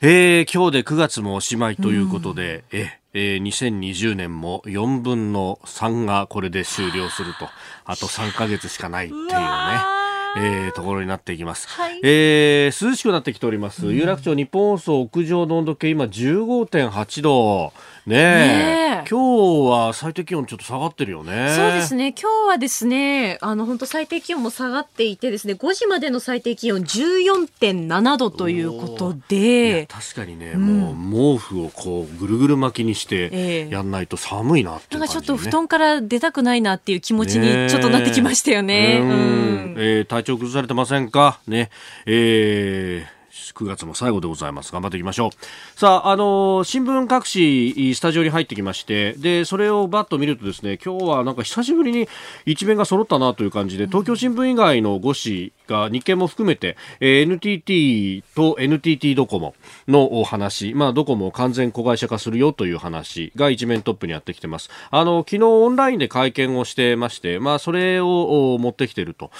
えー、今日で9月もおしまいということで、うん、ええー、2020年も4分の3がこれで終了すると、あと3ヶ月しかないっていうね。えー、ところになっていきます、はい、えー、涼しくなってきております、うん、有楽町日本放送屋上の温度計今15.8度ねね今日は最低気温ちょっと下がってるよね。そうですね。今日はですね、あの本当最低気温も下がっていてですね、5時までの最低気温14.7度ということで、確かにね、うん、もう毛布をこうぐるぐる巻きにしてやんないと寒いなって、ね、なんかちょっと布団から出たくないなっていう気持ちにちょっとなってきましたよね。ねうん、えー、体調崩されてませんか？ね、えー9月も最後でございます。頑張っていきましょう。さあ、あのー、新聞各紙、スタジオに入ってきまして、で、それをバッと見るとですね、今日はなんか久しぶりに一面が揃ったなという感じで、東京新聞以外の5紙が日経も含めて、えー、NTT と NTT ドコモのお話、まあ、ドコモを完全子会社化するよという話が一面トップにやってきてます。あの、昨日オンラインで会見をしてまして、まあ、それを持ってきてると。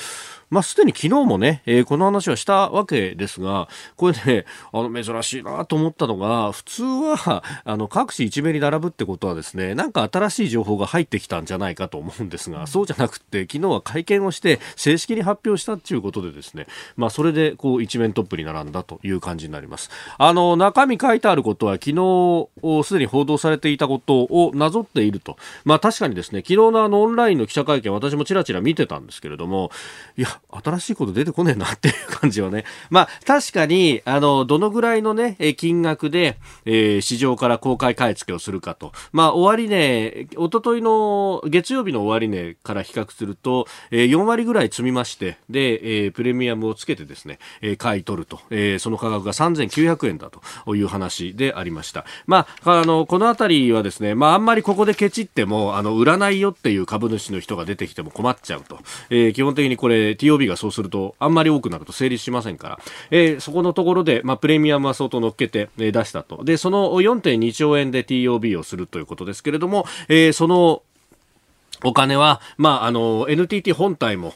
まあ、すでに昨日もね、えー、この話はしたわけですが、これね、あの、珍しいなと思ったのが、普通は、あの、各紙一面に並ぶってことはですね、なんか新しい情報が入ってきたんじゃないかと思うんですが、そうじゃなくて、昨日は会見をして、正式に発表したっていうことでですね、まあ、それで、こう、一面トップに並んだという感じになります。あの、中身書いてあることは、昨日、すでに報道されていたことをなぞっていると。まあ、確かにですね、昨日のあの、オンラインの記者会見、私もちらちら見てたんですけれども、いや、新しいこと出てこねえなっていう感じはね。まあ、確かに、あの、どのぐらいのね、金額で、えー、市場から公開買い付けをするかと。まあ、終値、おとといの月曜日の終値から比較すると、えー、4割ぐらい積みまして、で、えー、プレミアムをつけてですね、えー、買い取ると。えー、その価格が3900円だという話でありました。まあ、あの、このあたりはですね、まあ、あんまりここでケチっても、あの、売らないよっていう株主の人が出てきても困っちゃうと。えー、基本的にこれ、TOB がそうすると、あんまり多くなると成立しませんから、えー、そこのところで、まあ、プレミアムは相当乗っけて、えー、出したと。で、その4.2兆円で TOB をするということですけれども、えー、そのお金は、まあ、あの、NTT 本体も、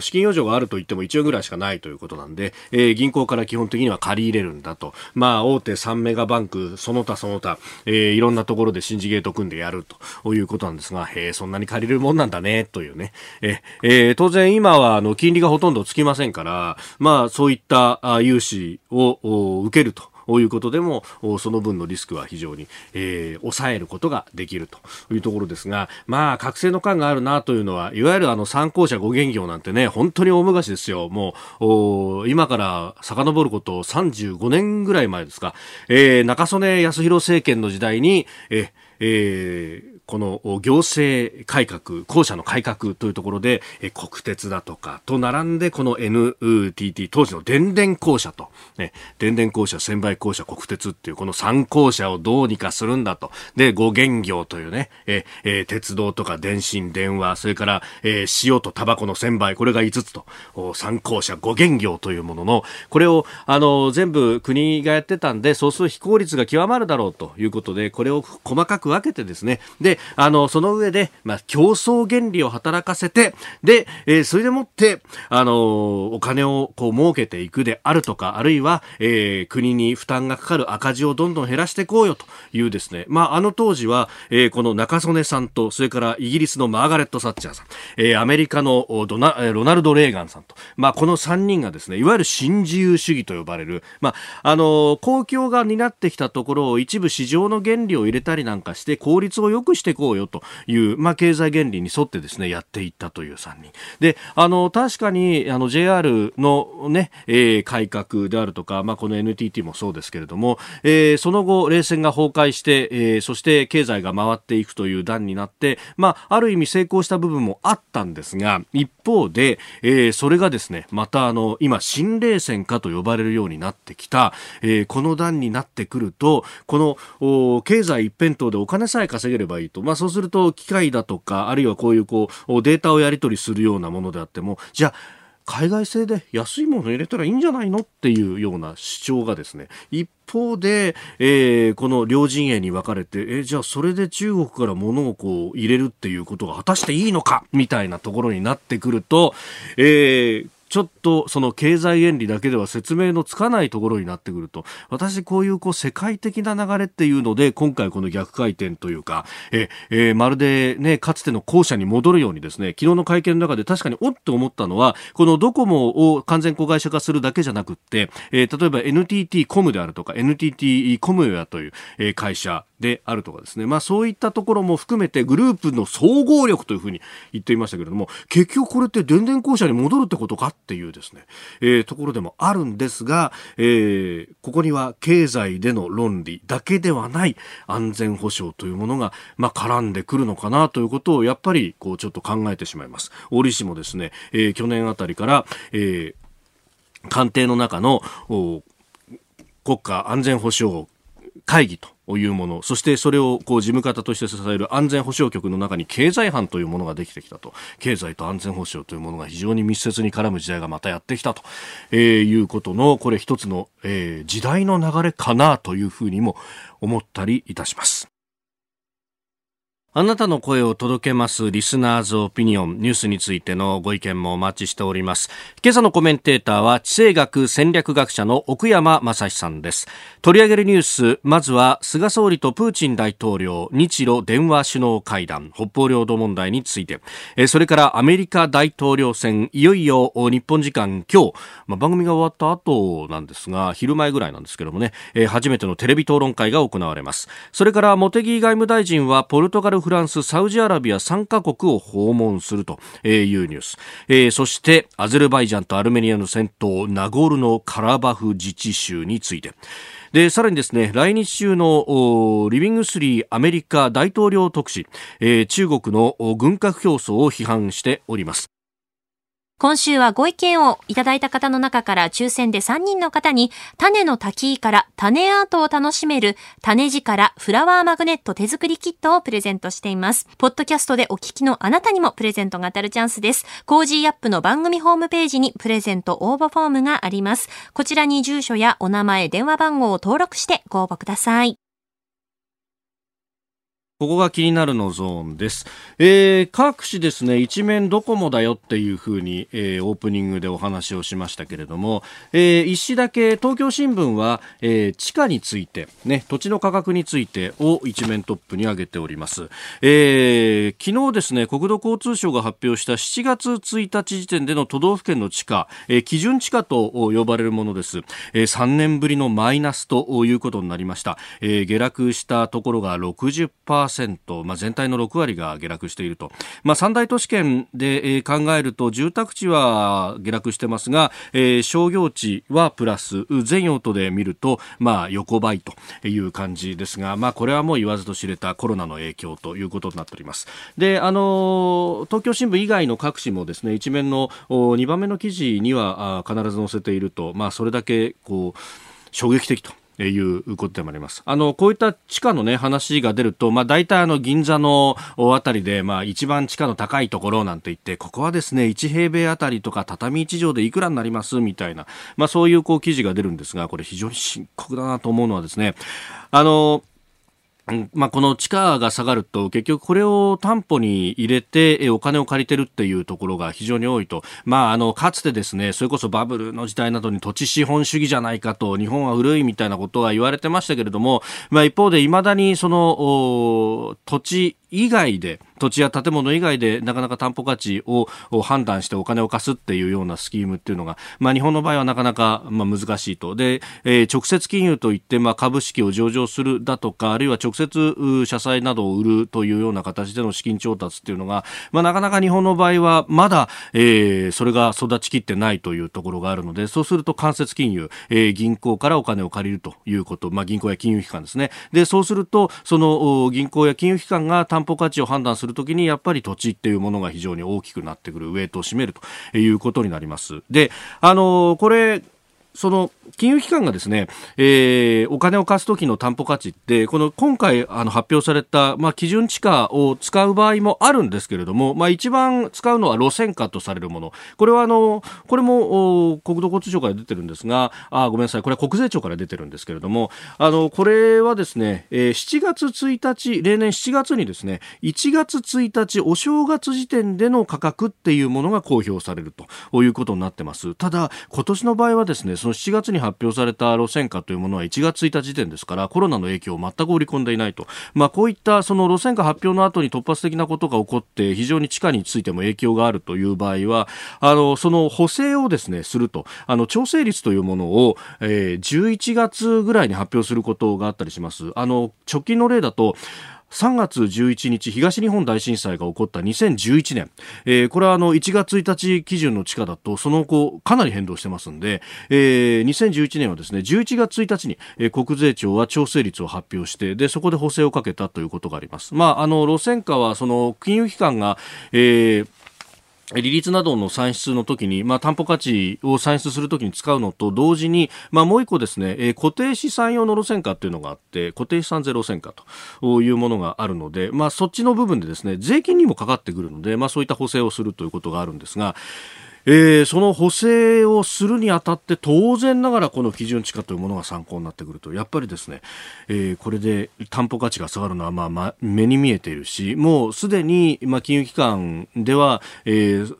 資金余剰があると言っても1円ぐらいしかないということなんで、えー、銀行から基本的には借り入れるんだと。まあ、大手3メガバンク、その他その他、えー、いろんなところでシンジゲート組んでやるということなんですが、え、そんなに借りれるもんなんだね、というね。えー、当然今は、あの、金利がほとんどつきませんから、まあ、そういったあ融資を受けると。ういうことでもその分のリスクは非常に、えー、抑えることができるというところですが、まあ、覚醒の感があるなというのは、いわゆるあの参考者ご現業なんてね、本当に大昔ですよ。もう、今から遡ること35年ぐらい前ですか、えー、中曽根康弘政権の時代に、えーえー、この行政改革、校舎の改革というところで、え国鉄だとかと並んで、この NTT、当時の電電校舎と、ね、電電校舎、専売校舎、国鉄っていうこの3校舎をどうにかするんだと。で、五元業というね、ええ鉄道とか電信、電話、それから、え塩とタバコの専売、これが5つと、3校舎、五元業というものの、これを、あの、全部国がやってたんで、そうする非効率が極まるだろうということで、これを細かく分けてですね、で、あの、その上で、まあ、競争原理を働かせて、で、えー、それでもって、あのお金をこう儲けていくであるとか、あるいは、えー、国に負担がかかる赤字をどんどん減らしていこうよというですね、まあ、あの当時は、えー、この中曽根さんと、それからイギリスのマーガレット・サッチャーさん、えー、アメリカのドナロナルド・レーガンさんと、まあ、この3人がですね、いわゆる新自由主義と呼ばれる、まあ、あの公共が担ってきたところを一部市場の原理を入れたりなんかして効率を良くしていこうよという、まあ、経済原理に沿ってですね、やっていったという3人。で、あの、確かに、あの、JR のね、えー、改革であるとか、まあ、この NTT もそうですけれども、えー、その後、冷戦が崩壊して、えー、そして経済が回っていくという段になって、まあ、ある意味成功した部分もあったんですが、一方で、えー、それがですね、またあの、今、新冷戦かと呼ばれるようになってきた、えー、この段になってくると、この、経済一辺倒でお金さえ稼げればいいと。まあそうすると機械だとか、あるいはこういうこうデータをやり取りするようなものであっても、じゃあ海外製で安いもの入れたらいいんじゃないのっていうような主張がですね一方で、えー、この両陣営に分かれて、えー、じゃあそれで中国から物をこう入れるっていうことが果たしていいのかみたいなところになってくると、えーちょっとその経済原理だけでは説明のつかないところになってくると、私こういうこう世界的な流れっていうので、今回この逆回転というか、え、えー、まるでね、かつての校舎に戻るようにですね、昨日の会見の中で確かにおっと思ったのは、このドコモを完全子会社化するだけじゃなくって、えー、例えば NTT コムであるとか、NTT コムウェアという、会社、であるとかですね、まあそういったところも含めてグループの総合力というふうに言っていましたけれども、結局これって電電公社に戻るってことかっていうですね、えー、ところでもあるんですが、えー、ここには経済での論理だけではない安全保障というものが、まあ絡んでくるのかなということをやっぱりこうちょっと考えてしまいます。折しもですね、えー、去年あたりから、えー、官邸の中の国家安全保障会議というもの、そしてそれをこう事務方として支える安全保障局の中に経済班というものができてきたと。経済と安全保障というものが非常に密接に絡む時代がまたやってきたと、えー、いうことの、これ一つの、えー、時代の流れかなというふうにも思ったりいたします。あなたの声を届けますリスナーズオピニオンニュースについてのご意見もお待ちしております。今朝のコメンテーターは地政学戦略学者の奥山正史さんです。取り上げるニュース、まずは菅総理とプーチン大統領日露電話首脳会談、北方領土問題について、それからアメリカ大統領選、いよいよ日本時間今日、まあ、番組が終わった後なんですが、昼前ぐらいなんですけどもね、初めてのテレビ討論会が行われます。それから茂木外務大臣はポルトガルフランス、サウジアラビア3カ国を訪問するというニュース、えー、そしてアゼルバイジャンとアルメニアの戦闘ナゴルノカラバフ自治州についてで、さらにですね、来日中のビリングスリーアメリカ大統領特使、えー、中国の軍拡競争を批判しております。今週はご意見をいただいた方の中から抽選で3人の方に、タネのタキイから種アートを楽しめる種力フラワーマグネット手作りキットをプレゼントしています。ポッドキャストでお聞きのあなたにもプレゼントが当たるチャンスです。コージーアップの番組ホームページにプレゼント応募フォームがあります。こちらに住所やお名前、電話番号を登録してご応募ください。ここが気になるのゾーンです。えー、各紙ですね、一面ドコモだよっていうふうに、えー、オープニングでお話をしましたけれども、えー、一紙だけ東京新聞は、えー、地価について、ね、土地の価格についてを一面トップに挙げております。えー、昨日ですね、国土交通省が発表した7月1日時点での都道府県の地価、えー、基準地価と呼ばれるものです。えー、3年ぶりのマイナスということになりました。えー、下落したところが60%、まあ、全体の6割が下落していると、まあ、三大都市圏で、考えると住宅地は下落してますが、えー、商業地はプラス全用途で見ると、まあ、横ばいという感じですが、まあ、これはもう言わずと知れたコロナの影響ということになっております。であの東京新聞以外の各紙もですね一面の2番目の記事には必ず載せていると、まあ、それだけこう衝撃的ということでもあります。あの、こういった地価のね、話が出ると、まあ大体あの、銀座のあたりで、まあ一番地価の高いところなんて言って、ここはですね、1平米あたりとか畳1畳でいくらになりますみたいな、まあそういうこう記事が出るんですが、これ非常に深刻だなと思うのはですね、あの、まあ、この地価が下がると結局これを担保に入れてお金を借りてるっていうところが非常に多いと、まあ、あのかつてですねそれこそバブルの時代などに土地資本主義じゃないかと日本は古いみたいなことは言われてましたけれども、まあ、一方で未だにその土地以外で土地や建物以外でなかなか担保価値を判断してお金を貸すっていうようなスキームっていうのが、まあ、日本の場合はなかなかまあ難しいと。で、えー、直接金融といってまあ株式を上場するだとかあるいは直接社債などを売るというような形での資金調達っていうのが、まあ、なかなか日本の場合はまだ、えー、それが育ちきってないというところがあるのでそうすると間接金融、えー、銀行からお金を借りるということ、まあ、銀行や金融機関ですね。でそうするとその銀行や金融機関が担保価値を判断するときにやっぱり土地っていうものが非常に大きくなってくるウェイトを占めるということになります。であのこれその金融機関がですね、えー、お金を貸す時の担保価値って、この今回あの発表された、まあ、基準地価を使う場合もあるんですけれども、まあ、一番使うのは路線価とされるもの。これはあの、これも国土交通省から出てるんですが、あ、ごめんなさい、これは国税庁から出てるんですけれども、あの、これはですね、えー、7月1日、例年7月にですね、1月1日お正月時点での価格っていうものが公表されるということになってます。ただ、今年の場合はですね、その7月に発表された路線価というものは1月1日時点ですからコロナの影響を全く織り込んでいないと、まあ、こういったその路線価発表の後に突発的なことが起こって非常に地価についても影響があるという場合はあのその補正をですねすると。あの調整率というものを、えー、11月ぐらいに発表することがあったりします。あの直近の例だと3月11日東日本大震災が起こった2011年、えー、これはあの1月1日基準の地価だとその後かなり変動してますんで、えー、2011年はですね11月1日に、国税庁は調整率を発表してでそこで補正をかけたということがあります。まあ、あの路線価はその金融機関が、えー利率などの算出の時に、まあ、担保価値を算出するときに使うのと同時に、まあ、もう一個ですね、えー、固定資産用の路線価っていうのがあって、固定資産税路線価というものがあるので、まあ、そっちの部分でですね、税金にもかかってくるので、まあ、そういった補正をするということがあるんですが、えー、その補正をするにあたって当然ながらこの基準地価というものが参考になってくると。やっぱりですね、えー、これで担保価値が下がるのはまあ、ま、目に見えているしもうすでに、まあ、金融機関では、えー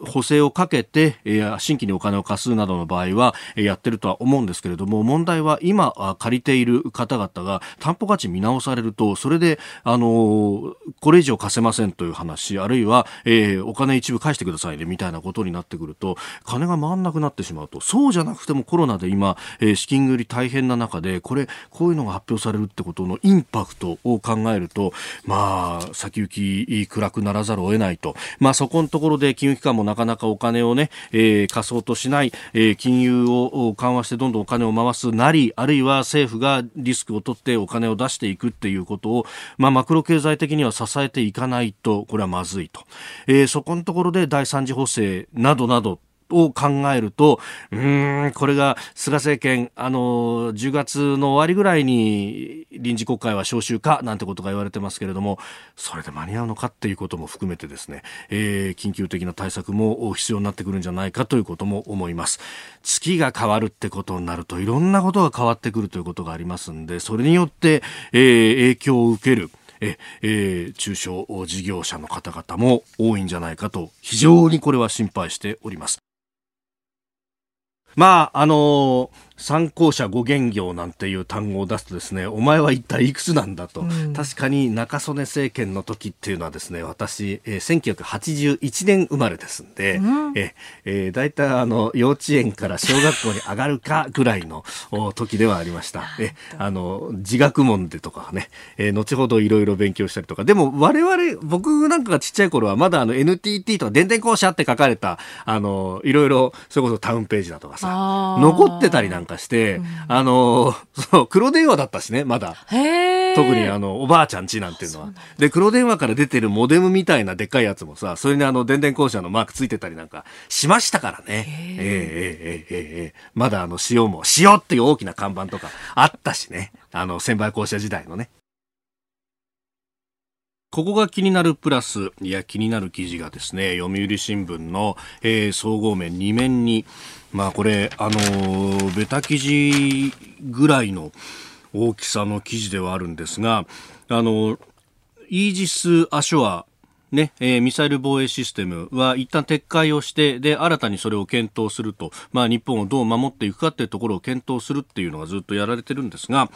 補正をかけて、えー、新規にお金を貸すなどの場合は、えー、やってるとは思うんですけれども問題は今借りている方々が担保価値見直されるとそれで、あのー、これ以上貸せませんという話あるいは、えー、お金一部返してくださいねみたいなことになってくると金が回んなくなってしまうと。そうじゃなくてもコロナで今、えー、資金繰り大変な中でこれこういうのが発表されるってことのインパクトを考えるとまあ先行き暗くならざるを得ないと。まあそこのところで金融機関もなかなかお金をね、えー、貸そうとしない、えー、金融を緩和してどんどんお金を回すなり、あるいは政府がリスクを取ってお金を出していくっていうことを、まあ、マクロ経済的には支えていかないと、これはまずいと。えー、そこのところで第三次補正などなどを考えると、うん、これが菅政権、あの、10月の終わりぐらいに臨時国会は召集かなんてことが言われてますけれども、それで間に合うのかっていうことも含めてですね、えー、緊急的な対策も必要になってくるんじゃないかということも思います。月が変わるってことになると、いろんなことが変わってくるということがありますんで、それによって、えー、影響を受ける。え、えー、中小事業者の方々も多いんじゃないかと非常にこれは心配しております。まあ、あのー参考者5元業なんていう単語を出すとですね、お前は一体いくつなんだと。うん、確かに中曽根政権の時っていうのはですね、私、えー、1981年生まれですんで、うん、ええー、大体あの、幼稚園から小学校に上がるかぐらいの時ではありました。え、あの、自学問でとかね、えー、後ほどいろいろ勉強したりとか、でも我々、僕なんかがちっちゃい頃はまだあの NTT とか電電公社って書かれた、あの、いろいろ、それこそタウンページだとかさ、残ってたりなんかかして、うん、あの、そう、黒電話だったしね、まだ。特にあの、おばあちゃんちなんていうのは。で、黒電話から出てるモデムみたいなでっかいやつもさ、それにあの、電電公社のマークついてたりなんかしましたからね。えー、えー、えー、えー、えー、まだあの、塩も、塩っていう大きな看板とかあったしね。あの、千倍校舎時代のね。ここが気になるプラス、いや、気になる記事がですね、読売新聞の、えー、総合面2面に、まあこれ、あのー、ベタ記事ぐらいの大きさの記事ではあるんですが、あの、イージス・アショアね、えー、ミサイル防衛システムは一旦撤回をして、で、新たにそれを検討すると、まあ、日本をどう守っていくかっていうところを検討するっていうのがずっとやられてるんですが、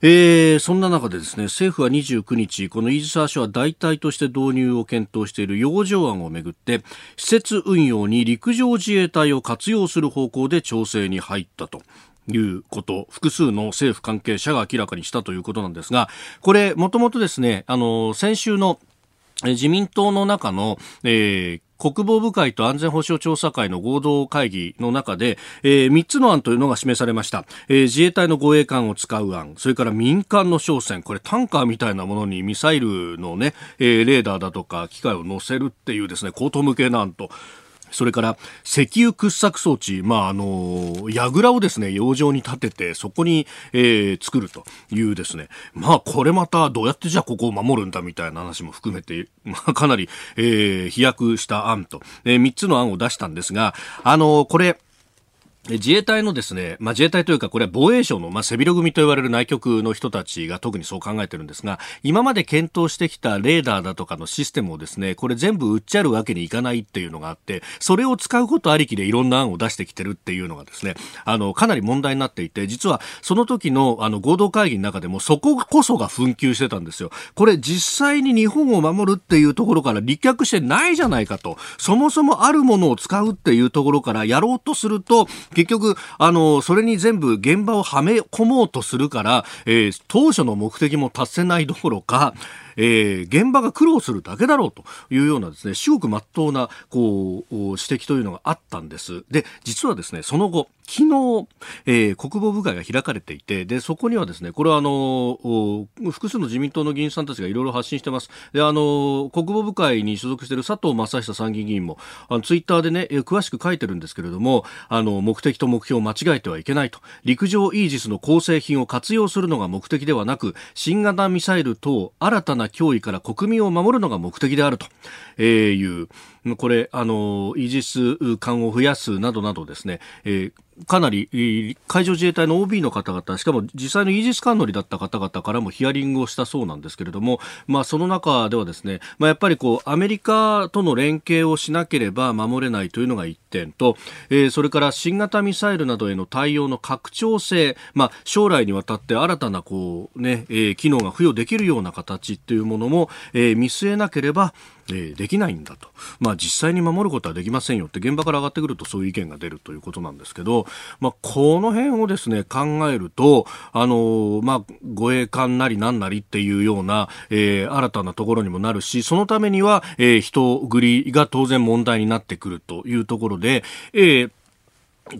えー、そんな中でですね、政府は29日、このイージス・アショア代替として導入を検討している洋上案をめぐって、施設運用に陸上自衛隊を活用する方向で調整に入ったと。いうこと、複数の政府関係者が明らかにしたということなんですが、これ、もともとですね、あの、先週の自民党の中の、えー国防部会と安全保障調査会の合同会議の中で、えー、3つの案というのが示されました、えー、自衛隊の護衛艦を使う案それから民間の商船これタンカーみたいなものにミサイルのね、えー、レーダーだとか機械を乗せるっていうですね高等無形な案と。それから石油掘削装置、まあ、あの、櫓をですね、洋上に立てて、そこに、えー、作るというですね、まあ、これまたどうやってじゃあここを守るんだみたいな話も含めて、まあ、かなり、えー、飛躍した案と、えー、3つの案を出したんですが、あの、これ、自衛隊のですね、まあ、自衛隊というか、これは防衛省の、まあ、背広組と言われる内局の人たちが特にそう考えてるんですが、今まで検討してきたレーダーだとかのシステムをですね、これ全部売っちゃるわけにいかないっていうのがあって、それを使うことありきでいろんな案を出してきてるっていうのがですね、あの、かなり問題になっていて、実はその時のあの合同会議の中でもそここそが紛糾してたんですよ。これ実際に日本を守るっていうところから立脚してないじゃないかと、そもそもあるものを使うっていうところからやろうとすると、結局、あの、それに全部現場をはめ込もうとするから、えー、当初の目的も達せないどころか、えー、現場が苦労するだけだろうというようなですね、至極真っ当な、こう、指摘というのがあったんです。で、実はですね、その後、昨日、えー、国防部会が開かれていて、で、そこにはですね、これはあの、複数の自民党の議員さんたちがいろいろ発信してます。で、あの、国防部会に所属している佐藤正久参議院議員も、あの、ツイッターでね、詳しく書いてるんですけれども、あの、目的と目標を間違えてはいけないと。陸上イージスの構成品を活用するのが目的ではなく、新型ミサイル等新たな脅威から国民を守るのが目的であると、えー、いう、これ、あの、イージス艦を増やすなどなどですね、えーかなり海上自衛隊の OB の方々、しかも実際のイージス艦乗りだった方々からもヒアリングをしたそうなんですけれども、まあ、その中ではですね、まあ、やっぱりこうアメリカとの連携をしなければ守れないというのが一点と、えー、それから新型ミサイルなどへの対応の拡張性、まあ、将来にわたって新たなこう、ねえー、機能が付与できるような形というものも、えー、見据えなければ、え、できないんだと、まあ、実際に守ることはできませんよって現場から上がってくるとそういう意見が出るということなんですけど、まあ、この辺をですね考えると、あの、まあ、護衛艦なりななりっていうような、えー、新たなところにもなるしそのためには、えー、人繰りが当然問題になってくるというところで、えー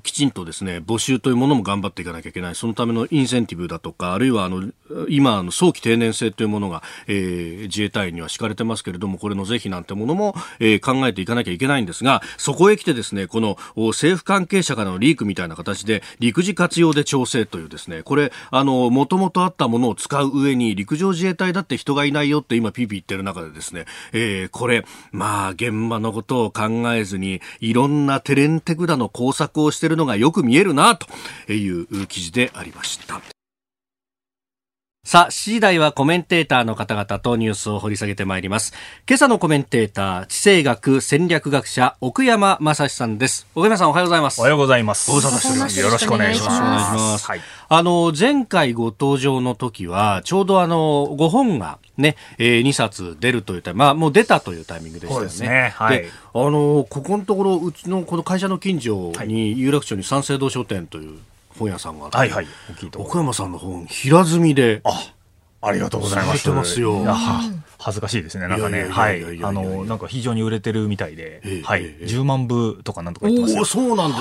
きちんとですね募集というものも頑張っていかなきゃいけない。そのためのインセンティブだとかあるいはあの今の早期定年制というものが、えー、自衛隊には敷かれてますけれどもこれの是非なんてものも、えー、考えていかなきゃいけないんですがそこへ来てですねこの政府関係者からのリークみたいな形で陸自活用で調整というですねこれあのもともとあったものを使う上に陸上自衛隊だって人がいないよって今ピーピー言ってる中でですね、えー、これまあ現場のことを考えずにいろんなテレンテクダの工作をしているのがよく見えるなという記事でありました。さあ、7時台はコメンテーターの方々とニュースを掘り下げてまいります。今朝のコメンテーター、地政学戦略学者、奥山正史さんです。奥山さんおはようございます。おはようございます。ご無沙汰しております。よろしくお願いします。よろしくお願いします。はい、あの、前回ご登場の時は、ちょうどあの、ご本がね、えー、2冊出るというタイまあ、もう出たというタイミングでしたよね。そうですね。はい。で、あの、ここのところ、うちのこの会社の近所に、有楽町に三省堂書店という本屋さんがあって、はいはい、奥山さんの本、平積みで、あありがとうございます。ますよ。恥ずかしいですね。なんかね、はい。あの、なんか非常に売れてるみたいで、はい。10万部とかなんとか言ってますおそうなんで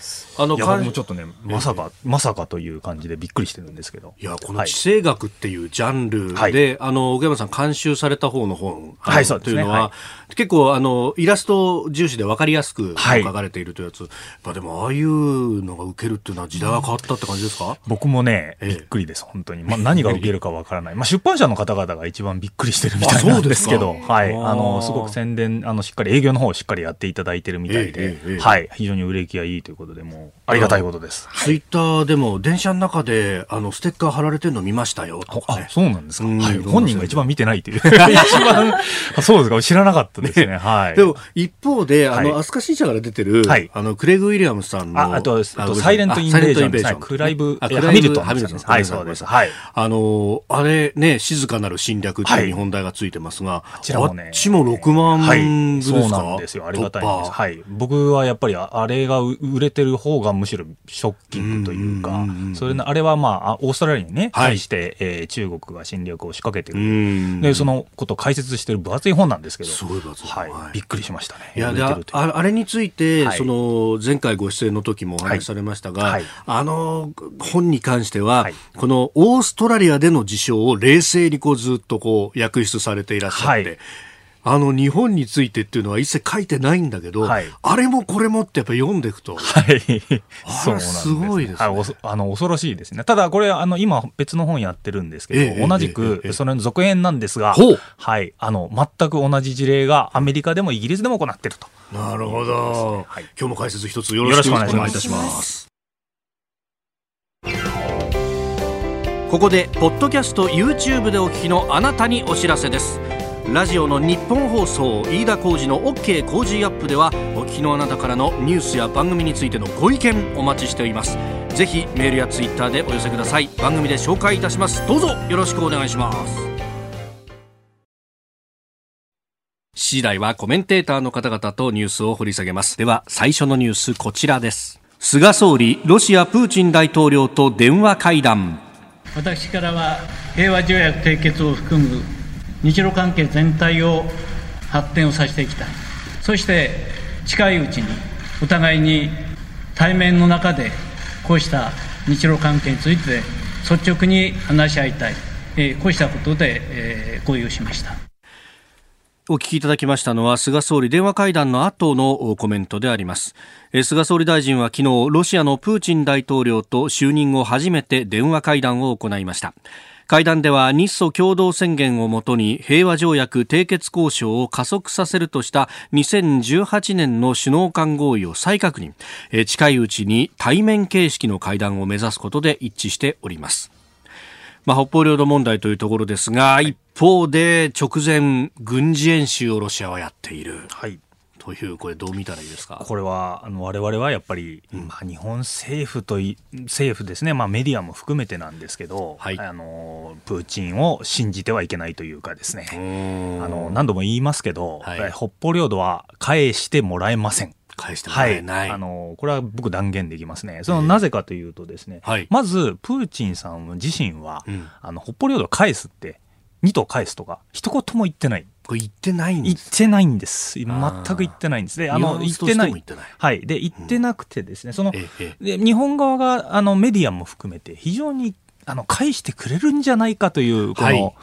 すね。あの、僕もちょっとね、まさか、まさかという感じでびっくりしてるんですけど。いや、この地政学っていうジャンルで、あの、奥山さん監修された方の本、はい、そうというのは、結構、あの、イラスト重視で分かりやすく書かれているというやつ。まあでも、ああいうのが受けるっていうのは時代が変わったって感じですか？僕もね、びっくりです、本当に。まあ何が受けるかわからない。まあ出版社の方々が一番びっくりしてるみたいなんですけど、はい。あの、すごく宣伝、あの、しっかり営業の方をしっかりやっていただいてるみたいで、はい。非常に売れ行きがいいということで、もありがたいことです。ツイッターでも電車の中で、あの、ステッカー貼られてるの見ましたよとか、ね、そうなんですか。はい。本人が一番見てないという。一番、そうですか。知らなかったですね。はい。でも、一方で、あの、飛鳥新社から出てる、はい。あの、クレグ・ウィリアムスさんの、あ、あと、サイレント・インベージョン。クライブ、ハミルトン。ハミルトン。はい、そうです。はい。あの、あれね、静かなる侵略っていう日本題がついてますが、あちらもね、あっちも6万部ですか、はい、そうなんですよ。ありがたいです。はい。僕はやっぱりあれが売れてる方がむしろショッキングというか、それあれはまあ、オーストラリアにね、対して、えー、中国が侵略を仕掛けてる。で、そのことを解説してる分厚い本なんですけど、すごい分厚い。はい。びっくりしましたね。いや、で、ああれについて、その、前回ご出演の時もお話しされましたが、あの、本に関しては、このオーストラリアでの事象を冷静にこうずっとこう、訳出されていらっしゃって、あの日本についてっていうのは一切書いてないんだけど、はい、あれもこれもってやっぱ読んでいくと、はい、そうすごいです。ね、はい、あの恐ろしいですね。ただこれあの今別の本やってるんですけど、ええ、同じくそれの続編なんですが、え、はい、あの全く同じ事例がアメリカでもイギリスでも行ってると。なるほど、はい、今日も解説一つよろしくお願いいたします。ここでポッドキャスト YouTube でお聞きのあなたにお知らせです。ラジオの日本放送飯田浩司の OK 工事アップではお聞きのあなたからのニュースや番組についてのご意見お待ちしております。ぜひメールやツイッターでお寄せください。番組で紹介いたします。どうぞよろしくお願いします。次第はコメンテーターの方々とニュースを掘り下げます。では最初のニュースこちらです。菅総理ロシアプーチン大統領と電話会談。私からは平和条約締結を含む日露関係全体を発展をさせていきた。いそして近いうちにお互いに対面の中でこうした日露関係について率直に話し合いたい、え、こうしたことで、えー、合意をしました。お聞きいただきましたのは菅総理電話会談の後のコメントであります。菅総理大臣は昨日ロシアのプーチン大統領と就任後初めて電話会談を行いました。会談では日ソ共同宣言をもとに平和条約締結交渉を加速させるとした2018年の首脳間合意を再確認。近いうちに対面形式の会談を目指すことで一致しております。まあ、北方領土問題というところですが、一方で直前軍事演習をロシアはやっている。はい。という、これ、どう見たらいいですか？これは、あの我々はやっぱり、うん、まあ、日本政府とい、政府ですね、まあ、メディアも含めてなんですけど、はい、あのプーチンを信じてはいけないというかですね、あの何度も言いますけど、はい、北方領土は返してもらえません。返してもらえない、はい、あのこれは僕断言できますね。そのなぜかというとですね、はい、まずプーチンさん自身は、うん、あの北方領土を返すって2島返すとか一言も言ってない。これ言ってないんです言ってないんです。全く言ってないんです。で、あの、言ってない。はい。で、言ってなくてですね、その、で日本側が、あの、メディアも含めて、非常に、あの、返してくれるんじゃないかという、この、はい、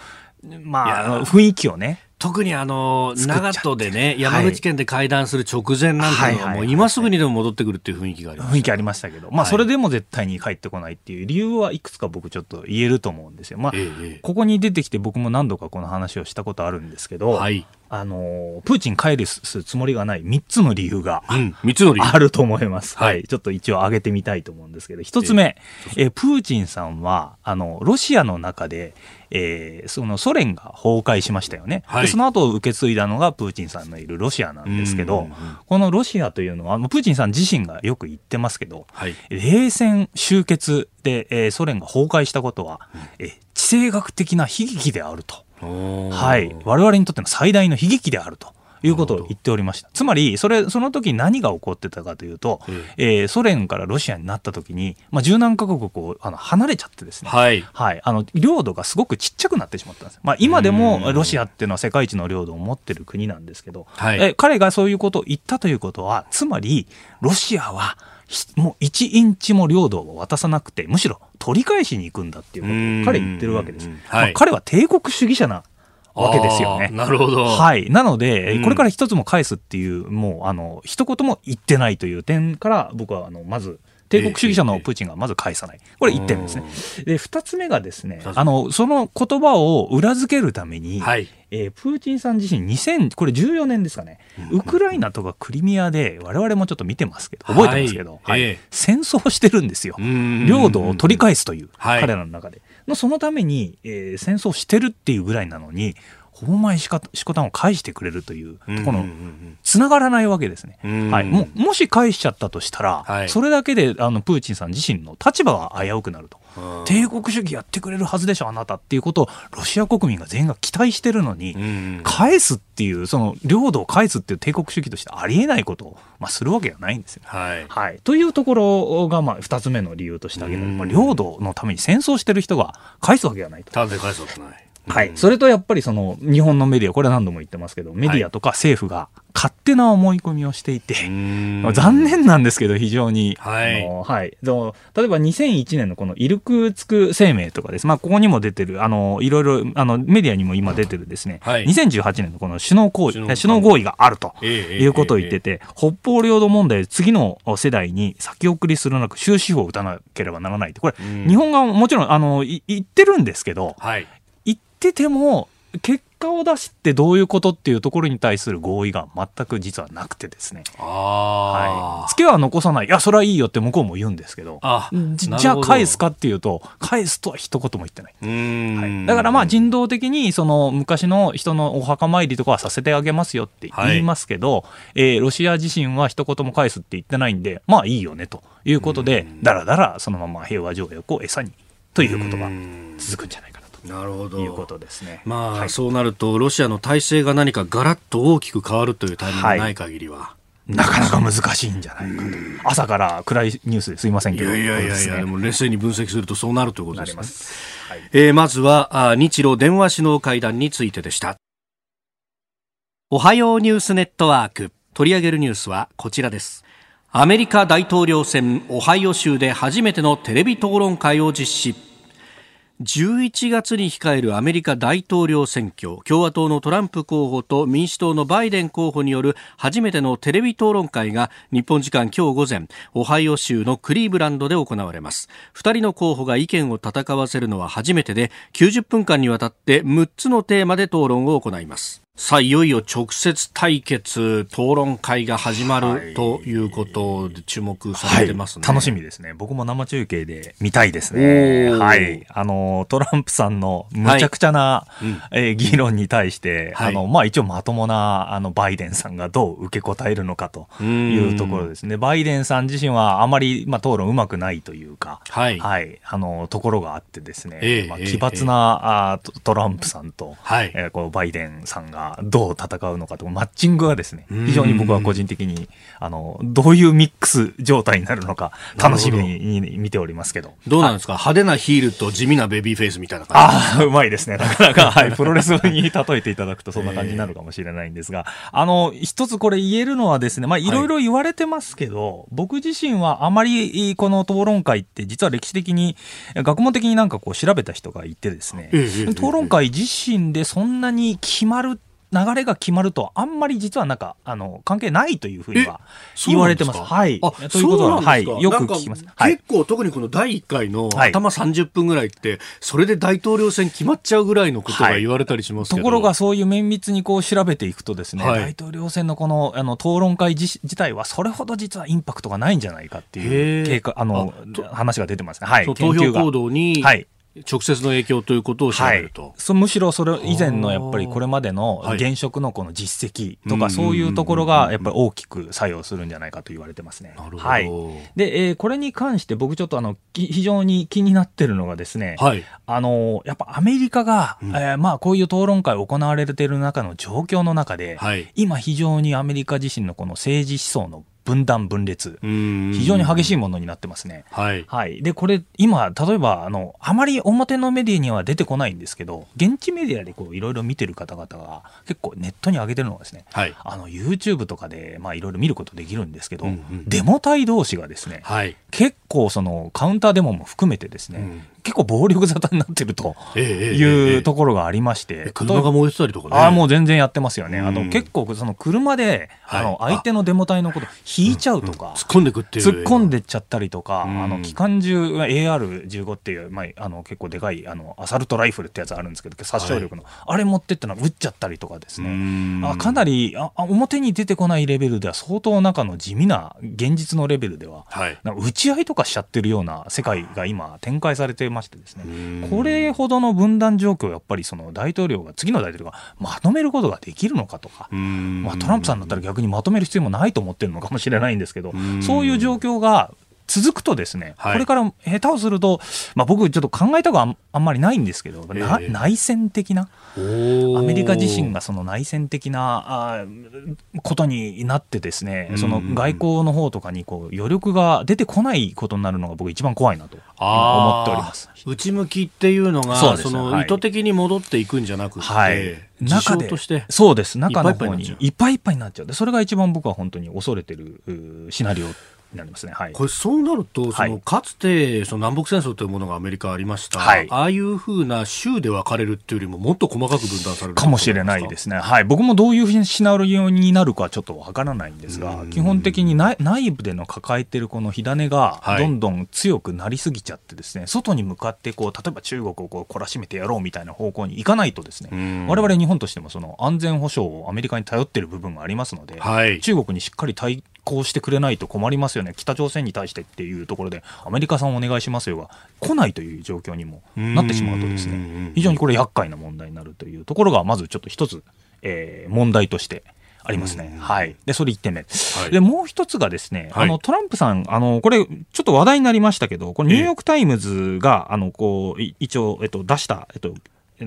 まあ、雰囲気をね、特にあの長門でね、山口県で会談する直前なんていうのは、もう今すぐにでも戻ってくるっていう雰囲気があります、雰囲気ありましたけど、まあ、それでも絶対に帰ってこないっていう理由はいくつか僕、ちょっと言えると思うんですよ。まあ、ここに出てきて、僕も何度かこの話をしたことあるんですけど、はい、あのプーチン帰るつもりがない3つの理由が、うん、3つの理由。あると思います、はい、ちょっと一応挙げてみたいと思うんですけど、1つ目、えー、プーチンさんはあのロシアの中で、えー、そのソ連が崩壊しましたよね、はい、でその後受け継いだのがプーチンさんのいるロシアなんですけど、このロシアというのは、プーチンさん自身がよく言ってますけど、はい、冷戦終結で、えー、ソ連が崩壊したことは、うん、え地政学的な悲劇であると。はい、我々にとっての最大の悲劇であると。いうことを言っておりました。つまり、それ、その時何が起こってたかというと、ええー、ソ連からロシアになった時に、まあ、十何カ国をあの離れちゃってですね、はい、はい、あの、領土がすごくちっちゃくなってしまったんです。まあ、今でもロシアっていうのは世界一の領土を持ってる国なん。ですけど、はい、え彼がそういうことを言ったということは、つまり、ロシアは、もう1インチも領土を渡さなくて、むしろ取り返しに行くんだっていうことを彼言ってるわけです。はいまあ、彼は帝国主義者なわけですよね。なるほど。はい。なので、これから一つも返すっていう、もう、あの、一言も言ってないという点から、僕は、あの、まず、帝国主義者のプーチンがまず返さない。これ1点ですね。で、2つ目がですね、あの、その言葉を裏付けるために、はい、えー、プーチンさん自身2000、これ14年ですかね、ウクライナとかクリミアで、我々もちょっと見てますけど、覚えてますけど、はい、はい、戦争してるんですよ。領土を取り返すという、彼らの中で。のそのために、えー、戦争してるっていうぐらいなのに、ほぼ前しかしこたんを返してくれるという、この、つながらないわけですね。はい。も、もし返しちゃったとしたら、はい、それだけで、あの、プーチンさん自身の立場が危うくなると。帝国主義やってくれるはずでしょ、あなたっていうことを、ロシア国民が全員が期待してるのに、返すっていう、その、領土を返すっていう帝国主義としてありえないことを、まあ、するわけがないんですよ。はい。はい。というところが、まあ、二つ目の理由として挙げられる。まあ、領土のために戦争してる人が返すわけがないと。返すわけない。はい、それとやっぱりその日本のメディア、これは何度も言ってますけど、メディアとか政府が勝手な思い込みをしていて、はい、残念なんですけど、非常に。はい。はい、例えば2001年のこのイルクツク声明とかです。まあ、ここにも出てる、あの、いろいろ、あの、メディアにも今出てるですね、はい、2018年のこの首脳合意、首脳合意があるということを言ってて、北方領土問題、次の世代に先送りするなく終止符を打たなければならないって、これ、日本側ももちろん、あの、言ってるんですけど、はい、言ってても、結果を出してどういうことっていうところに対する合意が全く実はなくてですね。はい。付けは残さない。いや、それはいいよって向こうも言うんですけど。じゃあ返すかっていうと、返すとは一言も言ってない。はい、だからまあ人道的にその昔の人のお墓参りとかはさせてあげますよって言いますけど、はい、えー、ロシア自身は一言も返すって言ってないんで、まあいいよねということで、だらだらそのまま平和条約を餌にということが続くんじゃないか。なるほどいうことですね。まあ、はい、そうなるとロシアの体制が何かガラッと大きく変わるというタイミングがない限りは。はい、なかなか難しいんじゃないかと。朝から暗いニュースですいませんけど。いやいやいや、ね、でも冷静に分析するとそうなるということですね。はい、えー、まずはあ日露電話首脳会談についてでした。おはようニュースネットワーク。取り上げるニュースはこちらです。アメリカ大統領選オハイオ州で初めてのテレビ討論会を実施。11月に控えるアメリカ大統領選挙。共和党のトランプ候補と民主党のバイデン候補による初めてのテレビ討論会が日本時間今日午前オハイオ州のクリーブランドで行われます。2人の候補が意見を戦わせるのは初めてで90分間にわたって6つのテーマで討論を行います。さあ、いよいよ直接対決、討論会が始まるということで注目されてますね、はい、楽しみですね。僕も生中継で見たいですね。はい。あの、トランプさんのむちゃくちゃな、はいうん、えー、議論に対して、はい、あの、まあ、一応まともな、あの、バイデンさんがどう受け答えるのかというところですね。バイデンさん自身はあまり、まあ、討論うまくないというか、はい。はい。あの、ところがあってですね、えー、まあ、奇抜な、えー、あトランプさんと、はい。えー、こうバイデンさんがどう戦うのかとマッチングがですね、非常に僕は個人的に、あの、どういうミックス状態になるのか、楽しみに見ておりますけど。どうなんですか？派手なヒールと地味なベビーフェイスみたいな感じ。ああ、うまいですね。なかなか、はい、プロレスに例えていただくとそんな感じになるかもしれないんですが、あの、一つこれ言えるのはですね、まあ、い。ろいろ言われてますけど、はい、僕自身はあまりこの討論会って実は歴史的に、学問的になんかこう調べた人がいてですね、討論会自身でそんなに決まる流れが決まると、あんまり実はなんか、あの、関係ないというふうには言われてます。はい。あ、ということは、はい。よく聞きます。結構、特にこの第1回の頭30分ぐらいって、それで大統領選決まっちゃうぐらいのことが言われたりしますけど、ところが、そういう綿密にこう調べていくとですね、大統領選のこの、あの、討論会自体は、それほど実はインパクトがないんじゃないかっていう経過、あの、話が出てますね。はい。投票行動に、はい。直接の影響ということを調べると、はい、むしろそれ以前のやっぱりこれまでの現職のこの実績とかそういうところがやっぱり大きく作用するんじゃないかと言われてますね。はい、で、えー、これに関して僕ちょっとあの非常に気になってるのがですね、はい、あのやっぱアメリカが、うん、えー、まあこういう討論会行われている中の状況の中で、はい、今非常にアメリカ自身のこの政治思想の分断分裂、非常に激しいものになってますね。はい。はい。で、これ、今、例えば、あの、あまり表のメディアには出てこないんですけど、現地メディアでこう、いろいろ見てる方々が、結構ネットに上げてるのがですね、はい。あの、YouTube とかで、まあ、いろいろ見ることできるんですけど、うんうん、デモ隊同士がですね、はい。結構、その、カウンターデモも含めてですね、うん、結構暴力沙汰になってるというところがありまして、車が燃えてたりとかね。ああ、もう全然やってますよね。あの、結構、その車で、あの、相手のデモ隊のこと引いちゃうとか、突っ込んでくっていう。突っ込んでっちゃったりとか、あの、機関銃、AR15 っていう、まあ、あの、結構でかい、あの、アサルトライフルってやつあるんですけど、殺傷力の、あれ持ってったの撃っちゃったりとかですね。あかなりあ、表に出てこないレベルでは相当中の地味な現実のレベルでは、はい、打ち合いとかしちゃってるような世界が今展開されてましてですね。これほどの分断状況をやっぱりその大統領が次の大統領がまとめることができるのかとか、まあ、トランプさんだったら逆にまとめる必要もないと思ってるのかもしれないんですけどそういう状況が続くとですね、はい。これから下手をすると、まあ、僕ちょっと考えたがあんあんまりないんですけど、なえ。え内戦的なアアメリカ自身がその内戦的なあーことになってですね、その外交の方とかにこう余力が出てこないことになるのが僕一番怖いなと思っております。内向きっていうのがそね。の、はい。意図的に戻っていくんじゃなくて、はい。事中でそうです。中の方にいっぱいいっぱいになっちゃう。でそれが一番僕は本当に恐れてるシナリオになりますね。はい。これそうなると、そのはいかつてその南北戦争というものがアメリカありました、はいああいうふうな州で分かれるっていうよりももっと細かく分断されるか？もしれないですね。はい。僕もどういうシナリオになるかはちょっとわからないんですが、基本的に内内部での抱えてるこの火種がはいどんどん強くなりすぎちゃってですね、外に向かってこう、例えば中国をこう懲らしめてやろうみたいな方向に行かないとですね、うん我々日本としてもその安全保障をアメリカに頼ってる部分がありますので、はい中国にしっかり対抗してくれないと困りますよね、北朝鮮に対してっていうところで、アメリカさんお願いしますよが、来ないという状況にもなってしまうとですね、非常にこれ、厄介な問題になるというところが、まずちょっと一つ、えー問題として。ありますね。はい。で、それ1点目。はいで、もう一つがですね、はいあの、トランプさん、あの、これ、ちょっと話題になりましたけど、これ、ニューヨークタイムズが、あの、こう、い一応、えっと、出した、えっと、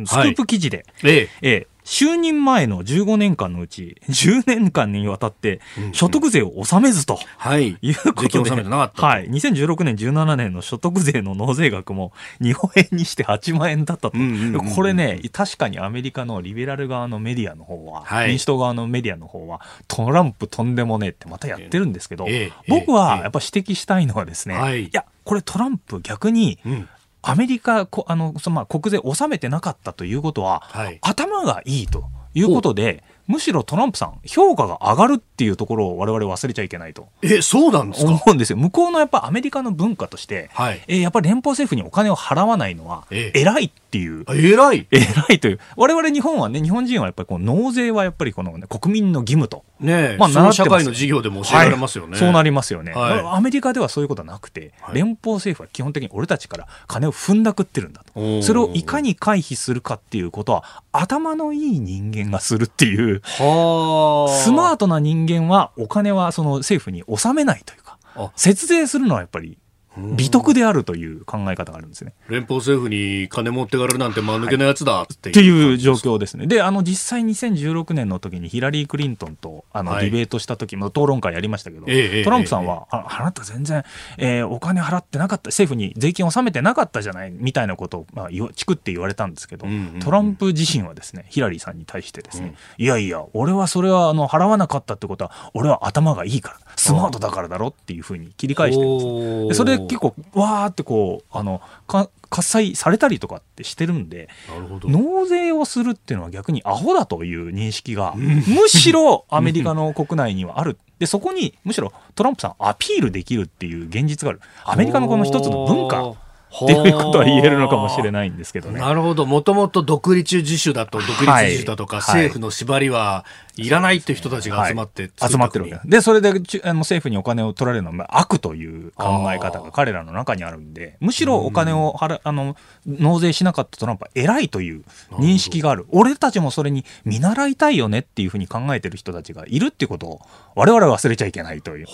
スクープ記事で、ええええ、就任前の15年間のうち、10年間にわたってうん所得税を納めずと。はい。いうことで、税金を納めてなかったと。はい。2016年、17年の所得税の納税額も、日本円にして8万円だったと。うんうんうんうんこれね、確かにアメリカのリベラル側のメディアの方は、はい。民主党側のメディアの方は、トランプとんでもねえってまたやってるんですけど、ええ。ええ。僕はええやっぱ指摘したいのはですね、はいや、これトランプ逆に、うんアメリカ、こあの、そのまあ、国税納めてなかったということは、はい。頭がいいということで、むしろトランプさん、評価が上がるっていうところを我々忘れちゃいけないと。えそうなんですか？思うんですよ。向こうのやっぱアメリカの文化として、はい。えーやっぱり連邦政府にお金を払わないのは、ええ。偉いっていう。あ偉い？偉いという。我々日本はね、日本人はやっぱりこう納税はやっぱりこの、ね、国民の義務と。ねえ、まあ習ってます会の授業でも教えられますよね、はい。そうなりますよね、はい。アメリカではそういうことはなくて、はい。連邦政府は基本的に俺たちから金を踏んだくってるんだと。それをいかに回避するかっていうことは、頭のいい人間がするっていう、はあスマー。トな人間はお金はその政府に納めないというかあ、節税するのはやっぱり美徳であるという考え方があるんですね。連邦政府に金持ってかれるなんて間抜けなやつだっていう,、っていう状況ですね。で、あの、実際2016年の時にヒラリー・クリントンと、あの、はい。ディベートした時も討論会やりましたけど、ええトランプさんは、ああなた全然、えーお金払ってなかった、政府に税金を納めてなかったじゃない、みたいなことを、まあ、チクって言われたんですけど、うんうんうん。トランプ自身はですね、ヒラリーさんに対してですね、いやいや、俺はそれは、あの、払わなかったってことは、俺は頭がいいから、スマートだからだろっていうふうに切り返してるんです結構、わーってこう、あの、か喝采されたりとかってしてるんで、納税をするっていうのは逆にアホだという認識が、むしろアメリカの国内にはある。で、そこにむしろトランプさんアピールできるっていう現実がある。アメリカのこの一つの文化っていうことは言えるのかもしれないんですけどね。なるほど。もともと独立自主だと、独立自主だとか、はい。政府の縛りはいらないっていう人たちが集まって、はい。集まってるわけ。でそれであの政府にお金を取られるのはまあ悪という考え方が彼らの中にあるんで、むしろお金を払あの納税しなかったトランプは偉いという認識がある。俺たちもそれに見習いたいよねっていうふうに考えてる人たちがいるっていうことを我々は忘れちゃいけないという。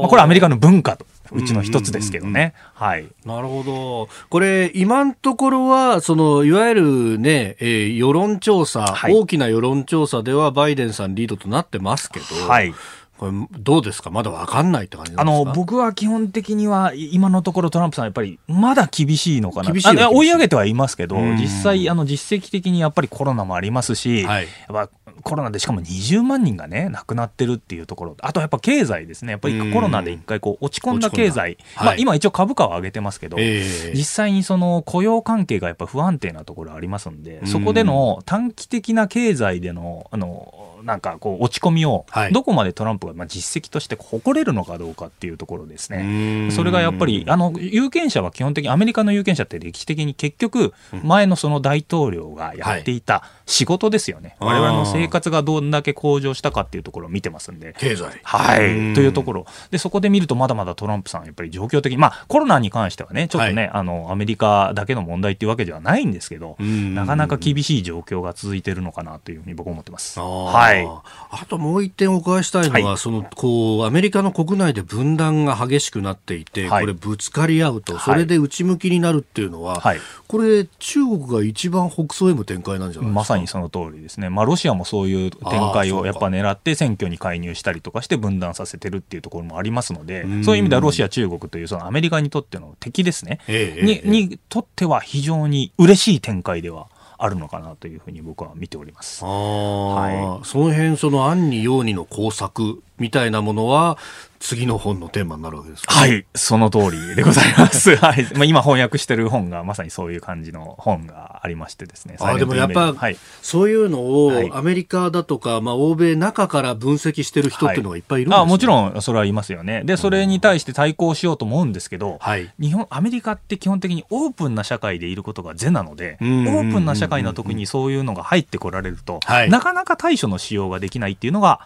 まあ、これはアメリカの文化とうちの一つですけどね。はい。なるほど。これ、今のところは、その、いわゆるね、えー世論調査、はい大きな世論調査ではバイデンさんリードとなってますけど、はい。これどうですか？まだわかんないって感じなあんですか？の、僕は基本的には、い今のところトランプさんやっぱり、まだ厳しいのかな。追い上げてはいますけど、うん実際、あの、実績的にやっぱりコロナもありますし、はいやっぱコロナでしかも20万人がね、亡くなってるっていうところ。あとやっぱ経済ですね。やっぱりうんコロナで一回こう落ち込んだ経済。落ち込んだまあはい今一応株価は上げてますけど、ええ実際にその雇用関係がやっぱ不安定なところありますんで、そこでの短期的な経済での、あの、なんかこう落ち込みをはい、どこまでトランプがまあ実績として誇れるのかどうかっていうところですね。うん。それがやっぱり、あの、有権者は基本的に、アメリカの有権者って歴史的に結局、前のその大統領がやっていた仕事ですよね。はい我々の生活がどんだけ向上したかっていうところを見てますんで。経済。はい。というとろ。ころ。で、そこで見るとまだまだトランプさん、やっぱり状況的に、まあ、コロナに関してはね、ちょっとね、あの、アメリカだけの問題っていうわけではないんですけど、うんなかなか厳しい状況が続いてるのかなというふうに僕は思ってます。はい。あともう一点お伺いしたいのは、はい、そのこうアメリカの国内で分断が激しくなっていて、はい、これぶつかり合うと、それで内向きになるっていうのは、はい、これ中国が一番北総へも展開なんじゃないまさにその通りですね。まあロシアもそういう展開をやっぱ狙って選挙に介入したりとかして分断させてるっていうところもありますので、そういう意味ではロシア中国というそのアメリカにとっての敵ですね、ええににとっては非常に嬉しい展開ではあるのかなというふうに僕は見ております。はい、その辺その暗に陽にの工作みたいなものは次の本のテーマになるわけですか、はい、その通りでございます。はい。まあ今翻訳してる本がまさにそういう感じの本がありましてですね。あでもやっぱ、はい、そういうのをアメリカだとか、まあ欧米中から分析してる人っていうのがいっぱいいるんです、ね、あもちろんそれはいますよね。で、それに対して対抗しようと思うんですけど、はい、日本、アメリカって基本的にオープンな社会でいることが是なので、オープンな社会の時にそういうのが入ってこられると、はい、なかなか対処のしようができないっていうのが、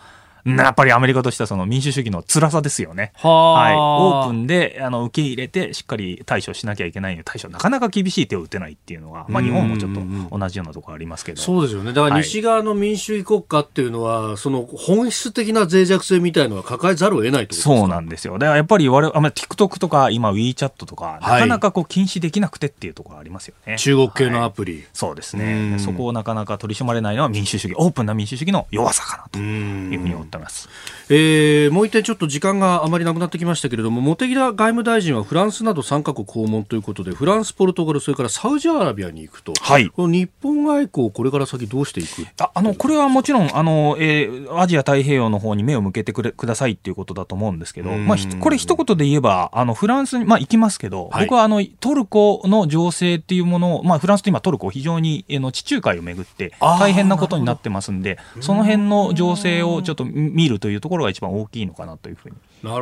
やっぱりアメリカとしてはその民主主義の辛さですよね。はい。オープンであの受け入れてしっかり対処しなきゃいけないのに対処なかなか厳しい手を打てないっていうのは、まあ日本もちょっと同じようなところありますけど。そうですよね。だから西側の民主主義国家っていうのは、はい、その本質的な脆弱性みたいのは抱えざるを得ないとそうなんですよ。だからやっぱり我々、TikTok とか今 WeChat とか、なかなかこう禁止できなくてっていうところありますよね。中国系のアプリ。はい、そうですね。そこをなかなか取り締まれないのは民主主義、オープンな民主主義の弱さかなというふうに思ってます。えー、もう一点ちょっと時間があまりなくなってきましたけれども茂木外務大臣はフランスなど3カ国訪問ということでフランス、ポルトガルそれからサウジアラビアに行くと、はい、この日本外交これから先どうしていく？ああのこれはもちろんあの、えー、アジア太平洋の方に目を向けてくれくださいっていうことだと思うんですけど、まあ、これ一言で言えばあのフランスに、まあ、行きますけど、はい、僕はあのトルコの情勢っていうものを、まあ、フランスと今トルコ非常に、えー、の地中海をめぐって大変なことになってますんでその辺の情勢をちょっと見るというところが一番大きいのかなというふうに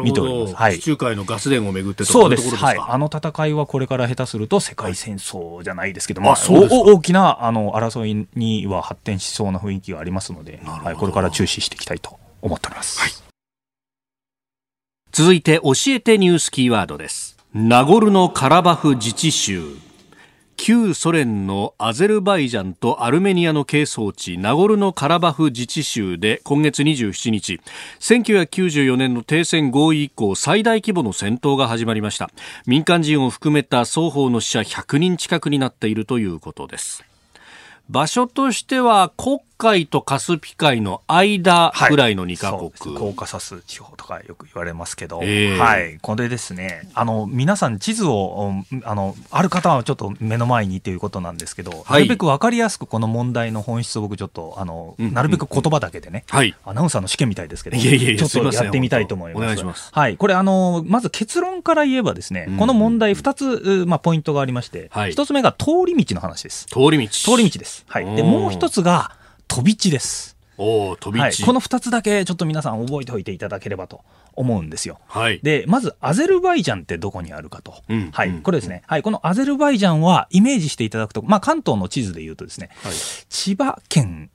見ております。はい、地中海のガス田をめぐってそうです。はい。あの戦いはこれから下手すると世界戦争じゃないですけども、まあ、大きなあの争いには発展しそうな雰囲気がありますので、はい、これから注視していきたいと思っております。はい、続いて教えてニュースキーワードです。ナゴルノカラバフ自治州。旧ソ連のアゼルバイジャンとアルメニアの係争地ナゴルノカラバフ自治州で今月27日1994年の停戦合意以降最大規模の戦闘が始まりました。民間人を含めた双方の死者100人近くになっているということです。場所としては黒海とカスピ海の間ぐらいの2カ国、はい、コーカサス地方とかよく言われますけど、えー、はい、これですね。あの皆さん地図をあのある方はちょっと目の前にということなんですけど、はい、なるべく分かりやすくこの問題の本質を僕ちょっとあの、うん、なるべく言葉だけでね、はい、アナウンサーの試験みたいですけどいやいやいやちょっとやってみたいと思います。ます。はい、これあのまず結論から言えばですね、うん、この問題2つ、まあ、ポイントがありまして、はい、1つ目が通り道の話です。通り道。通り道です。はい、でもう1つが飛び地です。お飛び地、はい、この2つだけちょっと皆さん覚えておいていただければと思うんですよ。はい、でまずアゼルバイジャンってどこにあるかと、うん、はい、これですね、はい、このアゼルバイジャンはイメージしていただくと、まあ、関東の地図でいうとですね、はい、千葉県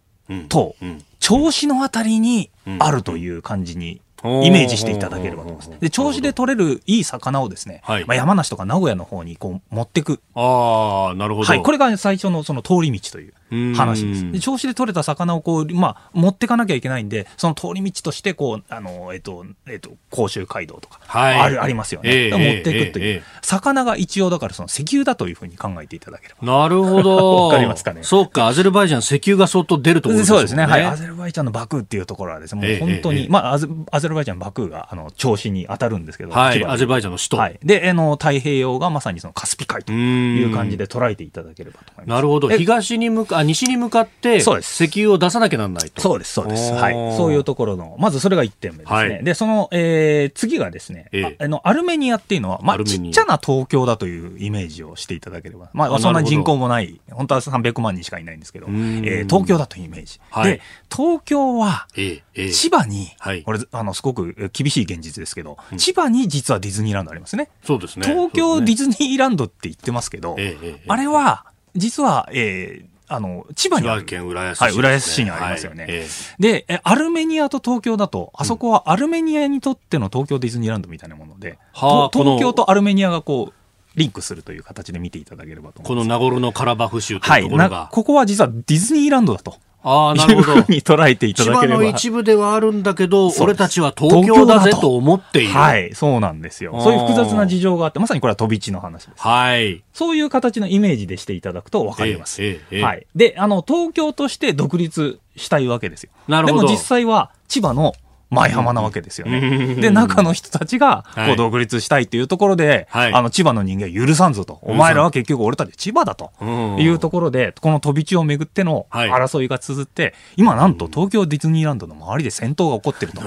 と銚子の辺りにあるという感じにイメージしていただければと思います。で、銚子で取れるいい魚をですね、はい、まあ、山梨とか名古屋の方にこう持ってく。ああ、なるほど。はい、これが最初のその通り道という話です。で銚子で取れた魚をこう、まあ、持っていかなきゃいけないんで、その通り道として、こう、あの、えっと、えっと、甲州街道とか、はい、あるありますよね。えー、持っていくという、えーえー、魚が一応だからその石油だというふうに考えていただければ。なるほど。わかりますかね。そうか、アゼルバイジャン石油が相当出るところですね。そうですね。はい。アゼルバイジャンのバクーっていうところはですね、もう本当に、まあアゼ、アゼルバイジャンバクーが、あの、調子に当たるんですけど、はい、アゼルバイジャンの首都。はい。で、あの、太平洋がまさにそのカスピ海という感じで捉えていただければと思います。なるほど。東に向か、あ、西に向かって、石油を出さなきゃなんないと。そうです、そうです。はい。そういうところの、まずそれが1点目ですね。はい、で、その、えー、次がですね、えー、あの、アルメニアっていうのは、まあ、ちっちゃな東京だというイメージをしていただければ、まあ、そんな人口もない、本当は300万人しかいないんですけど、えー、東京だというイメージ。はい、で、東京は、千葉に、はい、これ、あの、すごく厳しい現実ですけど、うん、千葉に実はディズニーランドありますね。そうですね。東京ディズニーランドって言ってますけど、あれは、実は、えー、あの、千葉にある。県浦安市、ね、はい、浦安市にありますよね。はい、で、アルメニアと東京だと、あそこはアルメニアにとっての東京ディズニーランドみたいなもので、うん、東京とアルメニアがこう、リンクするという形で見ていただければとこのナゴルノカラバフ州というところが、はい、ここは実はディズニーランドだと。あなるほどいうふうに捉えていただければ。千葉の一部ではあるんだけど、俺たちは東京だぜと思っている。はい、そうなんですよ。そういう複雑な事情があって、まさにこれは飛び地の話です。はい。そういう形のイメージでしていただくと分かります。えええ、はい。で、あの、東京として独立したいわけですよ。なるほど。でも実際は千葉の舞浜なわけですよね。で、中の人たちが、こう、独立したいっていうところで、はい、あの、千葉の人間許さんぞと。お前らは結局俺たち千葉だと。いうところで、この飛び地をめぐっての争いが続って、今なんと東京ディズニーランドの周りで戦闘が起こってると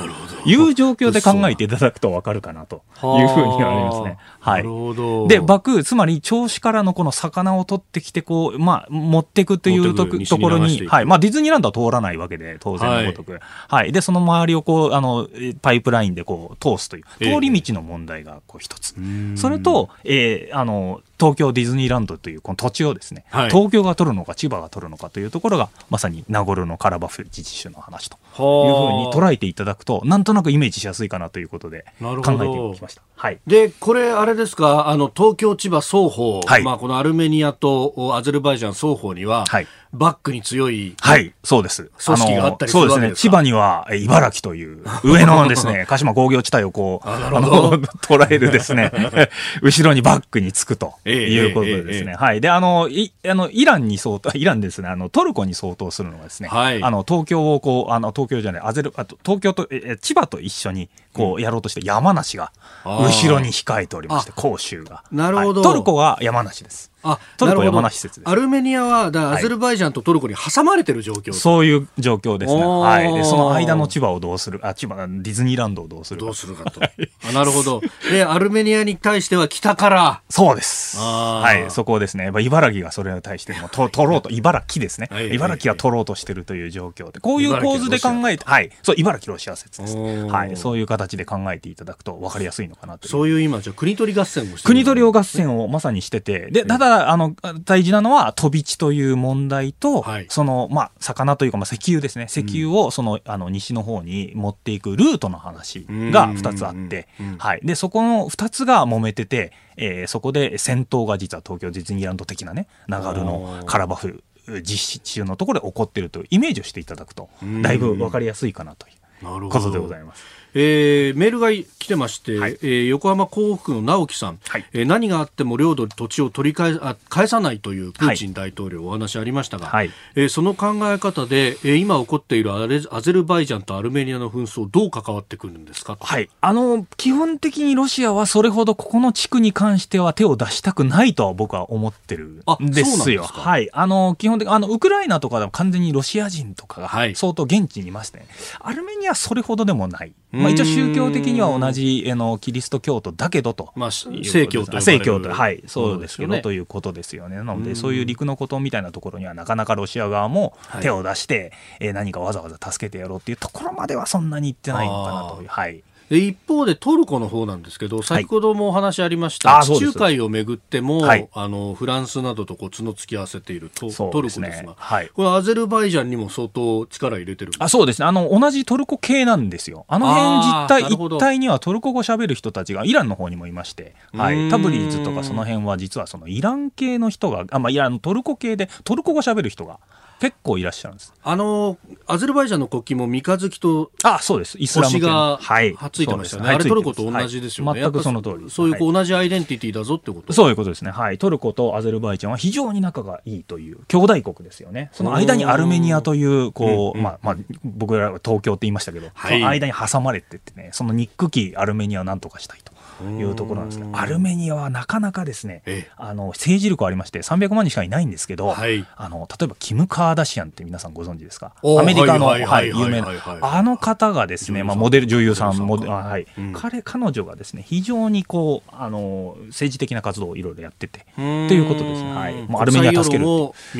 いう状況で考えていただくとわかるかなというふうに思いますね。はい。で、バク、つまり銚子からのこの魚を取ってきて、こう、まあ、持っていくというところに、はい。まあ、ディズニーランドは通らないわけで、当然のごとく。はい、はい。で、その周りをこう、あの、パイプラインでこう通すという、通り道の問題がこう一つ。えー、それと、えー、あの、東京ディズニーランドというこの土地をですね、はい、東京が取るのか千葉が取るのかというところがまさに名残のカラバフ自治州の話というふうに捉えていただくとなんとなくイメージしやすいかなということで考えてきました。はい、でこれあれですか？あの東京千葉双方、はい、まあ、このアルメニアとアゼルバイジャン双方には、はい、バックに強い、はい、そうです。組織があったりするそうですね。千葉には茨城という上のですね、鹿島工業地帯をこう、あの、捉えるですね、後ろにバックにつくということでですね。はい。で、あの、い、あの、イランに相当、イランですね、あの、トルコに相当するのはですね、はい、あの、東京をこう、あの、東京じゃない、アゼル、あと、東京と、え、千葉と一緒に、こう、やろうとして、山梨が、後ろに控えておりまして、甲州が。なるほど、はい、トルコは山梨です。あトルコ山梨施設アルメニアはだアゼルバイジャンとトルコに挟まれてる状況、はい、そういう状況ですね、はい、でその間の千葉をどうする？あ千葉ディズニーランドをどうするか。どうするかと、あなるほど。でアルメニアに対しては北から。そうです。はい。そこですね。茨城がそれに対してもと取ろうと。茨城ですね、はい、茨城が取ろうとしてるという状況でこういう構図で考えてはい。そう茨城ロシア説ですはい。そういう形で考えていただくと分かりやすいのかなとそういう今じゃ国取り合戦をして国取り合戦をまさにしててでただあの大事なのは飛び地という問題と、はい、その、まあ、魚というか、まあ、石油ですね。石油を、その、あの、西の方に持っていくルートの話が2つあって、はい。で、そこの2つが揉めてて、えー、そこで戦闘が実は東京ディズニーランド的なね、流れのカラバフ実施中のところで起こっているというイメージをしていただくと、だいぶ分かりやすいかなということでございます。えー、メールが来てまして、はい、えー、横浜港北区の直樹さん、はい、えー、何があっても領土、土地を取り返あ返さないというプーチン大統領、お話ありましたが、はい、えー、その考え方で、えー、今起こっているアレアゼルバイジャンとアルメニアの紛争、どう関わってくるんですか、はい、あの基本的にロシアはそれほどここの地区に関しては手を出したくないとは僕は思ってるんですよ。すはい、あの基本的あのウクライナとかでも完全にロシア人とかが相当現地にいまして、ね、アルメニアはそれほどでもない。まあ、一応宗教的には同じあのキリスト教徒だけどと、まあ、正教と正教とはいそうですけど、ね、ということですよね。なのでそういう陸のことみたいなところにはなかなかロシア側も手を出して、はい、えー、何かわざわざ助けてやろうっていうところまではそんなにいってないのかなと。いうはい。一方でトルコの方なんですけど、先ほどもお話ありました、はい、地中海をめぐっても、はい、あのフランスなどとこう角突き合わせているトトルコですが、はい、これ、アゼルバイジャンにも相当力入れてるあそうですね。あの、同じトルコ系なんですよ、あの辺実態一帯にはトルコ語しゃべる人たちがイランの方にもいまして、はい、タブリーズとかその辺は実はそのイラン系の人が、あまあ、いやトルコ系でトルコ語しゃべる人が。結構いらっしゃるんです。あのアゼルバイジャンの国旗も三日月とあそうです。イスラムがはい。ついてましたね、はい、あれトルコと同じですよね、はい、全くその通りそういう同じアイデンティティだぞってこと、そういうことですね。はい。トルコとアゼルバイジャンは非常に仲がいいという兄弟国ですよね。その間にアルメニアというこう、まあまあ僕らは東京って言いましたけど、はい、その間に挟まれてってねその憎きアルメニアをなんとかしたいというところなんですね。アルメニアはなかなかですね、あの政治力ありまして300万人しかいないんですけど、はい、あの例えばキム・カーダシアンって皆さんご存知ですか？アメリカの、はい、有名なあの方がですね、まあ、モデル女優さんモデはい、うん、彼彼女がですね非常にこうあの政治的な活動をいろいろやっててということですね、はい、もうアルメニア助ける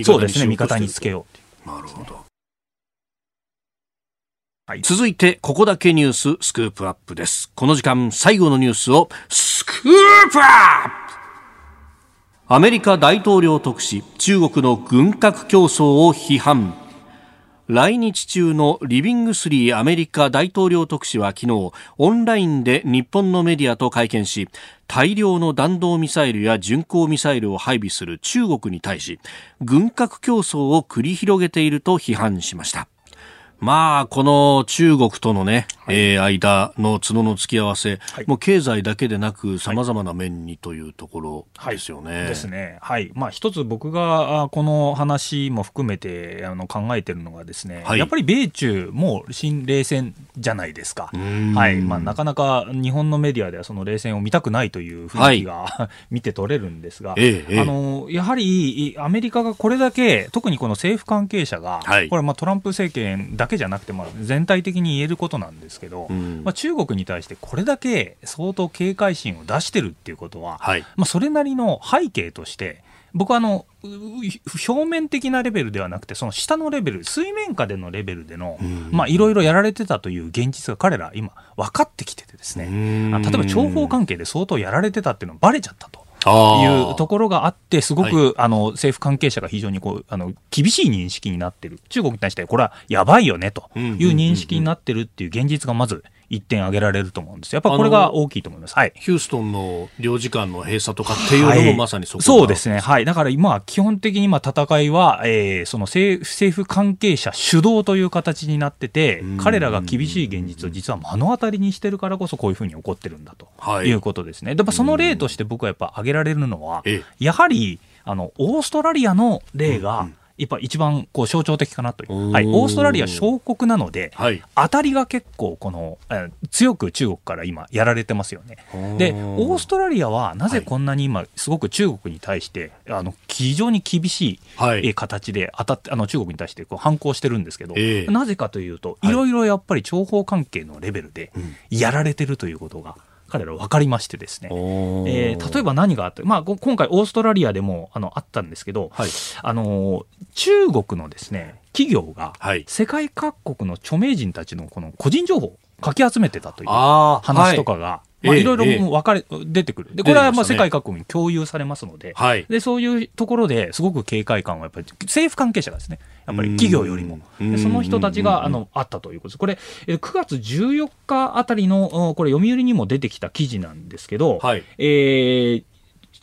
そうですね味方につけよう。なるほどはい、続いて、ここだけニューススクープアップです。この時間、最後のニュースを、スクープアップアメリカ大統領特使、中国の軍拡競争を批判。来日中のリビングスリーアメリカ大統領特使は昨日オンラインで日本のメディアと会見し大量の弾道ミサイルや巡航ミサイルを配備する中国に対し軍拡競争を繰り広げていると批判しましたまあ、この中国とのね、はい、えー、間の角の付き合わせ、はい、もう経済だけでなく、さまざまな面にというところですよね。はい、ですね。はい。まあ、一つ僕がこの話も含めてあの考えてるのがですね、やっぱり米中も新冷戦じゃないですか。はい。まあ、なかなか日本のメディアではその冷戦を見たくないという雰囲気が、見て取れるんですが、ええ、あの、やはりアメリカがこれだけ、特にこの政府関係者が、これまあトランプ政権だだけじゃなくて、まあ、全体的に言えることなんですけど、うん、まあ、中国に対してこれだけ相当警戒心を出してるっていうことは、はい、まあ、それなりの背景として、僕はあの表面的なレベルではなくて、その下のレベル、水面下でのレベルでの、いろいろやられてたという現実が彼ら、今、分かってきててですね、例えば諜報関係で相当やられてたっていうのがばれちゃったと。いうところがあって、すごく、はい、あの政府関係者が非常にこうあの厳しい認識になってる、中国に対して、これはやばいよねという認識になってるっていう現実がまず1点挙げられると思うんですやっぱこれが大きいと思います、はい、ヒューストンの領事館の閉鎖とかっていうのもまさにそこ、はい、そうですね、はい、だから今、基本的に今、戦いは、えー、その政政府関係者主導という形になってて、彼らが厳しい現実を実は目の当たりにしてるからこそ、こういうふうに起こってるんだとい。うことですね。でその例として僕はやっぱ挙げられるのは、やはりあのオーストラリアの例が、うんうんやっぱ一番こう象徴的かなという、はい、オーストラリア小国なので、はい、当たりが結構この、え強く中国から今やられてますよね。でオーストラリアはなぜこんなに今すごく中国に対して、あの非常に厳しい形で当たってあの中国に対してこう反抗してるんですけど、えー、なぜかというとい。ろいろやっぱり諜報関係のレベルでやられてるということが。彼ら分かりましてですね、えー、例えば何があった、まあ、今回オーストラリアでもあのあったんですけど、はい、あの中国のですね企業が世界各国の著名人たちのこの個人情報をかき集めてたという話とかが、まあ、いろいろ分かれ、出てくる。で、これはまあ世界各国に共有されますので、はい、で、そういうところですごく警戒感はやっぱり政府関係者がですね、やっぱり企業よりも、その人たちがあのあったということです。これ、9月14日あたりの、これ読売にも出てきた記事なんですけど、はい、えー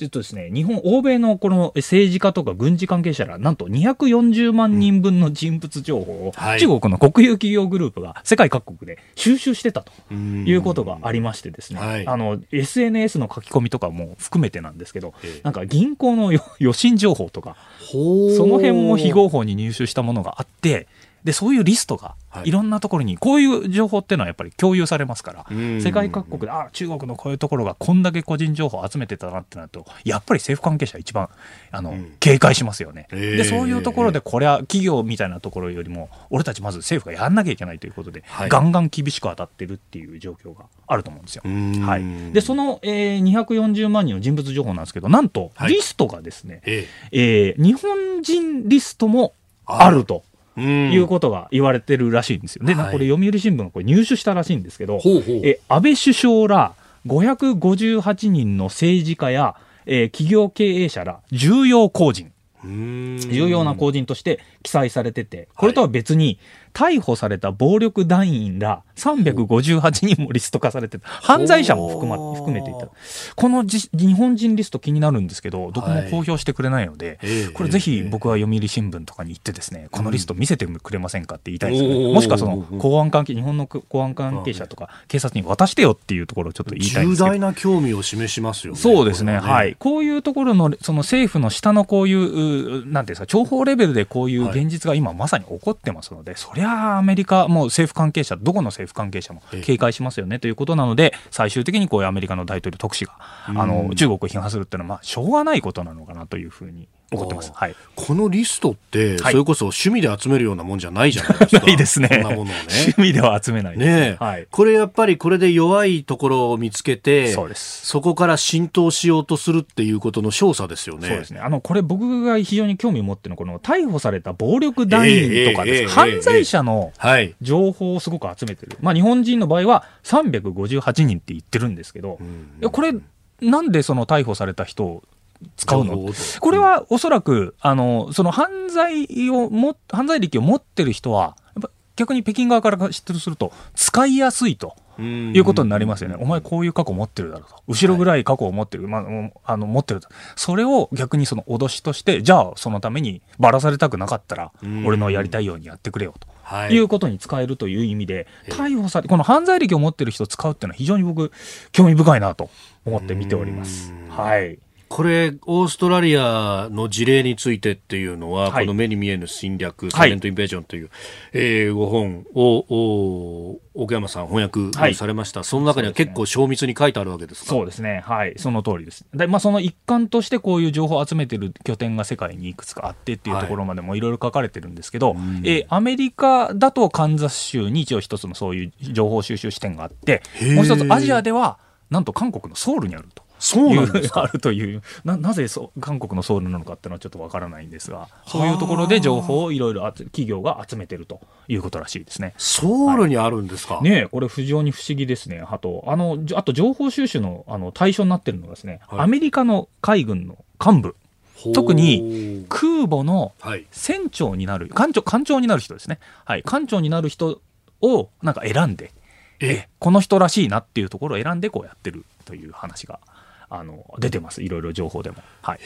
えっとですね、日本、欧米のこの政治家とか軍事関係者ら、なんと240万人分の人物情報を、中国の国有企業グループが世界各国で収集してたということがありましてですね、はい、あの、SNS の書き込みとかも含めてなんですけど、なんか銀行の予診情報とか、その辺も非合法に入手したものがあって、で、そういうリストが、い。ろんなところに、こういう情報っていうのはやっぱり共有されますから、世界各国で、あ中国のこういうところがこんだけ個人情報を集めてたなってなると、やっぱり政府関係者一番、あの、警戒しますよね。で、そういうところで、これは企業みたいなところよりも、俺たちまず政府がやんなきゃいけないということで、ガンガン厳しく当たってるっていう状況があると思うんですよ。はい。で、その、えー、240万人の人物情報なんですけど、なんと、リストがですね、はい、えー、日本人リストもあると。いうことが言われてるらしいんですよ。で、これ読売新聞がこれ入手したらしいんですけど、ほうほう。え安倍首相ら558人の政治家や、えー、企業経営者ら重要公人、重要な公人として記載されてて、これとは別に、逮捕された暴力団員ら358人もリスト化されて犯罪者も含,、ま、含めていた。このじ日本人リスト気になるんですけど、どこも公表してくれないので、はい、これぜひ僕は読売新聞とかに行ってですね、このリスト見せてくれませんかって言いたいですよね。もしくはその公安関係、日本の公安関係者とか警察に渡してよっていうところをちょっと言いたいんです重大な興味を示しますよね。そうですね。ねはい。こういうところの、その政府の下のこういう、なんていうんですか、情報レベルでこういう現実が今まさに起こってますので、そりゃアメリカ、もう政府関係者、どこの政府関係者も警戒しますよねということなので、最終的にこういうアメリカの大統領特使が、あの中国を批判するっていうのは、まあ、しょうがないことなのかなというふうに思ってます、はい、このリストって、それこそ趣味で集めるようなもんじゃないじゃないですか。ないですね。ね。趣味では集めないね、はい、これやっぱりこれで弱いところを見つけて、そうです。そこから浸透しようとするっていうことの証左ですよね。そうですね。あの、これ僕が非常に興味を持ってるのは、この逮捕された暴力団員とかです、えーえー、犯罪者の情報をすごく集めてる。まあ日本人の場合は358人って言ってるんですけど、うん、これ、なんでその逮捕された人使うの？これはおそらく、あの、その犯罪をも、犯罪歴を持ってる人は、やっぱ逆に北京側から知ってるすると、使いやすいと。いうことになりますよね。お前こういう過去持ってるだろうと。後ろぐらい過去を持ってる。まあ、あの、持ってると。それを逆にその脅しとして、じゃあそのためにばらされたくなかったら、俺のやりたいようにやってくれよと。はい、いうことに使えるという意味で、逮捕され、この犯罪歴を持ってる人を使うっていうのは非常に僕、興味深いなと思って見ております。はい。これ、オーストラリアの事例についてっていうのは、はい、この目に見えぬ侵略、サイレントインベージョンという、はい、えー、ご本を、奥山さん翻訳されました、はい、その中には結構精密に書いてあるわけですか？そうですね。はい。その通りです。で、まあ、その一環としてこういう情報を集めてる拠点が世界にいくつかあってっていうところまでもいろいろ書かれてるんですけど、はい、えー、アメリカだとカンザス州に一応一つのそういう情報収集視点があって、もう一つアジアでは、なんと韓国のソウルにあると。そうなんですか？あるという。ななぜそ韓国のソウルなのかっていうのはちょっとわからないんですがそういうところで情報をいろいろ企業が集めてるということらしいですね。ソウルにあるんですか、はい、ねこれ非常に不思議ですねあとあのあと情報収集のあの対象になってるのがですね、はい、アメリカの海軍の幹部。特に空母の船長になる、艦長艦長になる人ですね、はい、艦長になる人をなんか選んでえこの人らしいなっていうところを選んでこうやってるという話があの出てます、いろいろ情報でも。はい、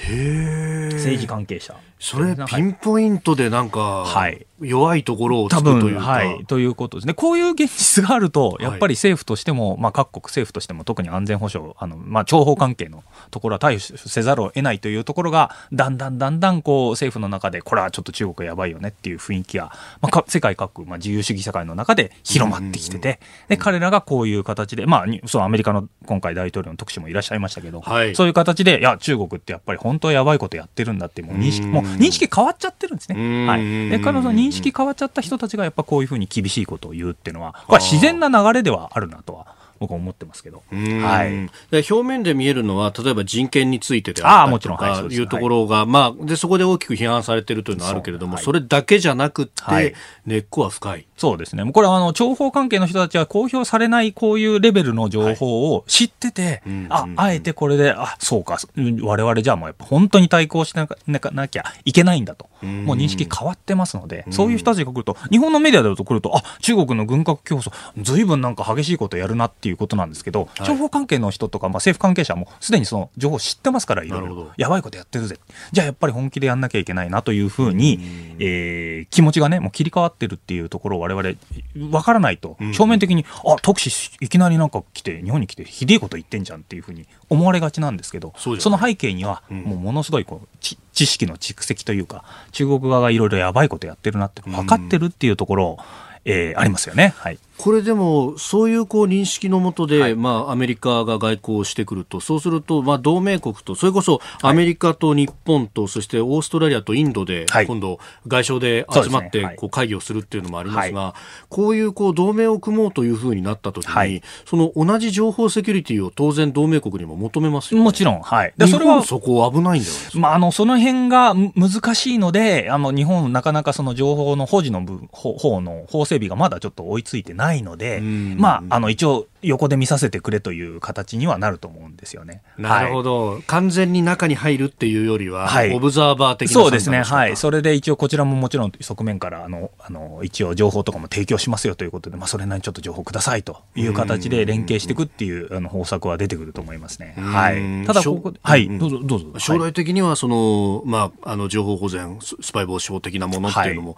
政治関係者。それ、ピンポイントでなんか、はい、弱いところをつくというか。はい、ということですね。こういう現実があると、やっぱり政府としても、はい、まあ各国政府としても特に安全保障、あの、まあ諜報関係のところは対応せざるを得ないというところが、だんだんだんだんこう政府の中で、これはちょっと中国やばいよねっていう雰囲気が、まあ世界各国、まあ自由主義社会の中で広まってきてて、で、彼らがこういう形で、まあ、そうアメリカの今回大統領の特使もいらっしゃいましたけど、はい、そういう形で、いや、中国ってやっぱり本当はやばいことやってるんだってもう認識、もう認識変わっちゃってるんですね。はい。で、彼女の認識変わっちゃった人たちがやっぱこういうふうに厳しいことを言うっていうのは、これは自然な流れではあるなとは僕は思ってますけど、はい、表面で見えるのは例えば人権についてであったりとかいうところが、まあ、でそこで大きく批判されているというのはあるけれどもそ,、れだけじゃなくて、根っこは深い。そうですね。これはあの、情報関係の人たちは公表されないこういうレベルの情報を知ってて、あ、あえてこれで、あ、そうか、我々じゃあもうやっぱ本当に対抗しななきゃいけないんだと。もう認識変わってますので、そういう人たちが来ると、日本のメディアだと来ると、あ、中国の軍拡競争、ずいぶんなんか激しいことやるなっていうことなんですけど、情報関係の人とか、まあ、政府関係者もすでにその情報を知ってますから、いろいろ。やばいことやってるぜ。じゃあやっぱり本気でやんなきゃいけないなというふうに、えー、気持ちがね、もう切り替わってるっていうところを我々分からないと、表面的に、あ特使いきなりなんか来て日本に来てひでえこと言ってんじゃんっていうふうに思われがちなんですけどその背景には、もうものすごいこう知識の蓄積というか中国側がいろいろやばいことやってるなって分かってるっていうところを、えー、ありますよね。はいこれでも、そういうこう認識のもとで、はい、まあ、アメリカが外交をしてくると、そうすると、まあ、同盟国と、それこそアメリカと日本と、はい、そしてオーストラリアとインドで、今度、外相で集まって、こう会議をするっていうのもありますが、こういうこう同盟を組もうというふうになったときに、その同じ情報セキュリティを当然同盟国にも求めますよ、ね、もちろん、はい。でそれはそこ危ないんだよまあ、あの、その辺が難しいので、あの、日本、なかなかその情報の保持の部方の法整備がまだちょっと追いついてないので、うんまあ、あの、一応、横で見させてくれという形にはなると思うんですよね。なるほど、はい、完全に中に入るっていうよりは、はい、オブザーバー的なそうですね。はい。それで一応こちらももちろん側面から、あの、あの、一応情報とかも提供しますよということで、まあ、それなりにちょっと情報くださいという形で連携していくっていう、あの、方策は出てくると思いますね。はい。ただ、ここはい、どうぞ、どうぞ。将来的には、その、まあ、あの、情報保全、スパイ防止法的なものっていうのも、はい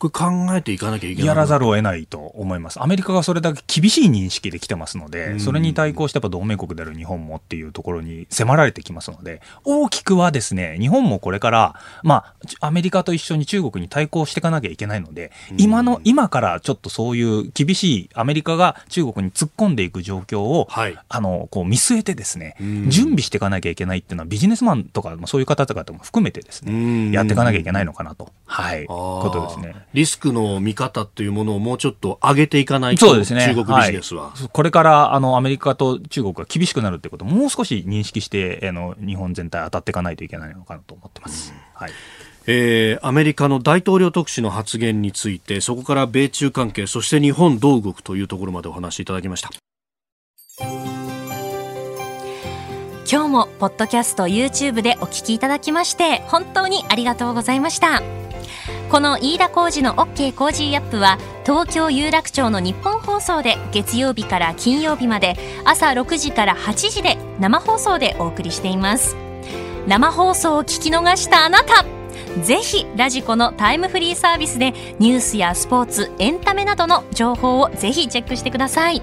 これ考えていかなきゃいけない。やらざるを得ないと思います。アメリカがそれだけ厳しい認識で来てますので、それに対抗してやっぱ同盟国である日本もっていうところに迫られてきますので、大きくはですね、日本もこれから、まあ、アメリカと一緒に中国に対抗していかなきゃいけないので、今の、今からちょっとそういう厳しいアメリカが中国に突っ込んでいく状況を、はい、あの、こう見据えてですね、準備していかなきゃいけないっていうのはビジネスマンとか、そういう方々も含めてですね、やっていかなきゃいけないのかなと、はい、ことですね。リスクの見方というものをもうちょっと上げていかないと、そうですね、中国ビジネスは、はい、これからあのアメリカと中国が厳しくなるということをもう少し認識してあの日本全体当たっていかないといけないのかなと思ってます。はい。えー、アメリカの大統領特使の発言についてそこから米中関係そして日本どう動くというところまでお話しいただきました。今日もポッドキャスト YouTube でお聞きいただきまして本当にありがとうございましたこの飯田浩二の OK コージーアップは東京有楽町のニッポン放送で月曜日から金曜日まで朝6時から8時で生放送でお送りしています。生放送を聞き逃したあなた。ぜひラジコのタイムフリーサービスでニュースやスポーツエンタメなどの情報をぜひチェックしてください。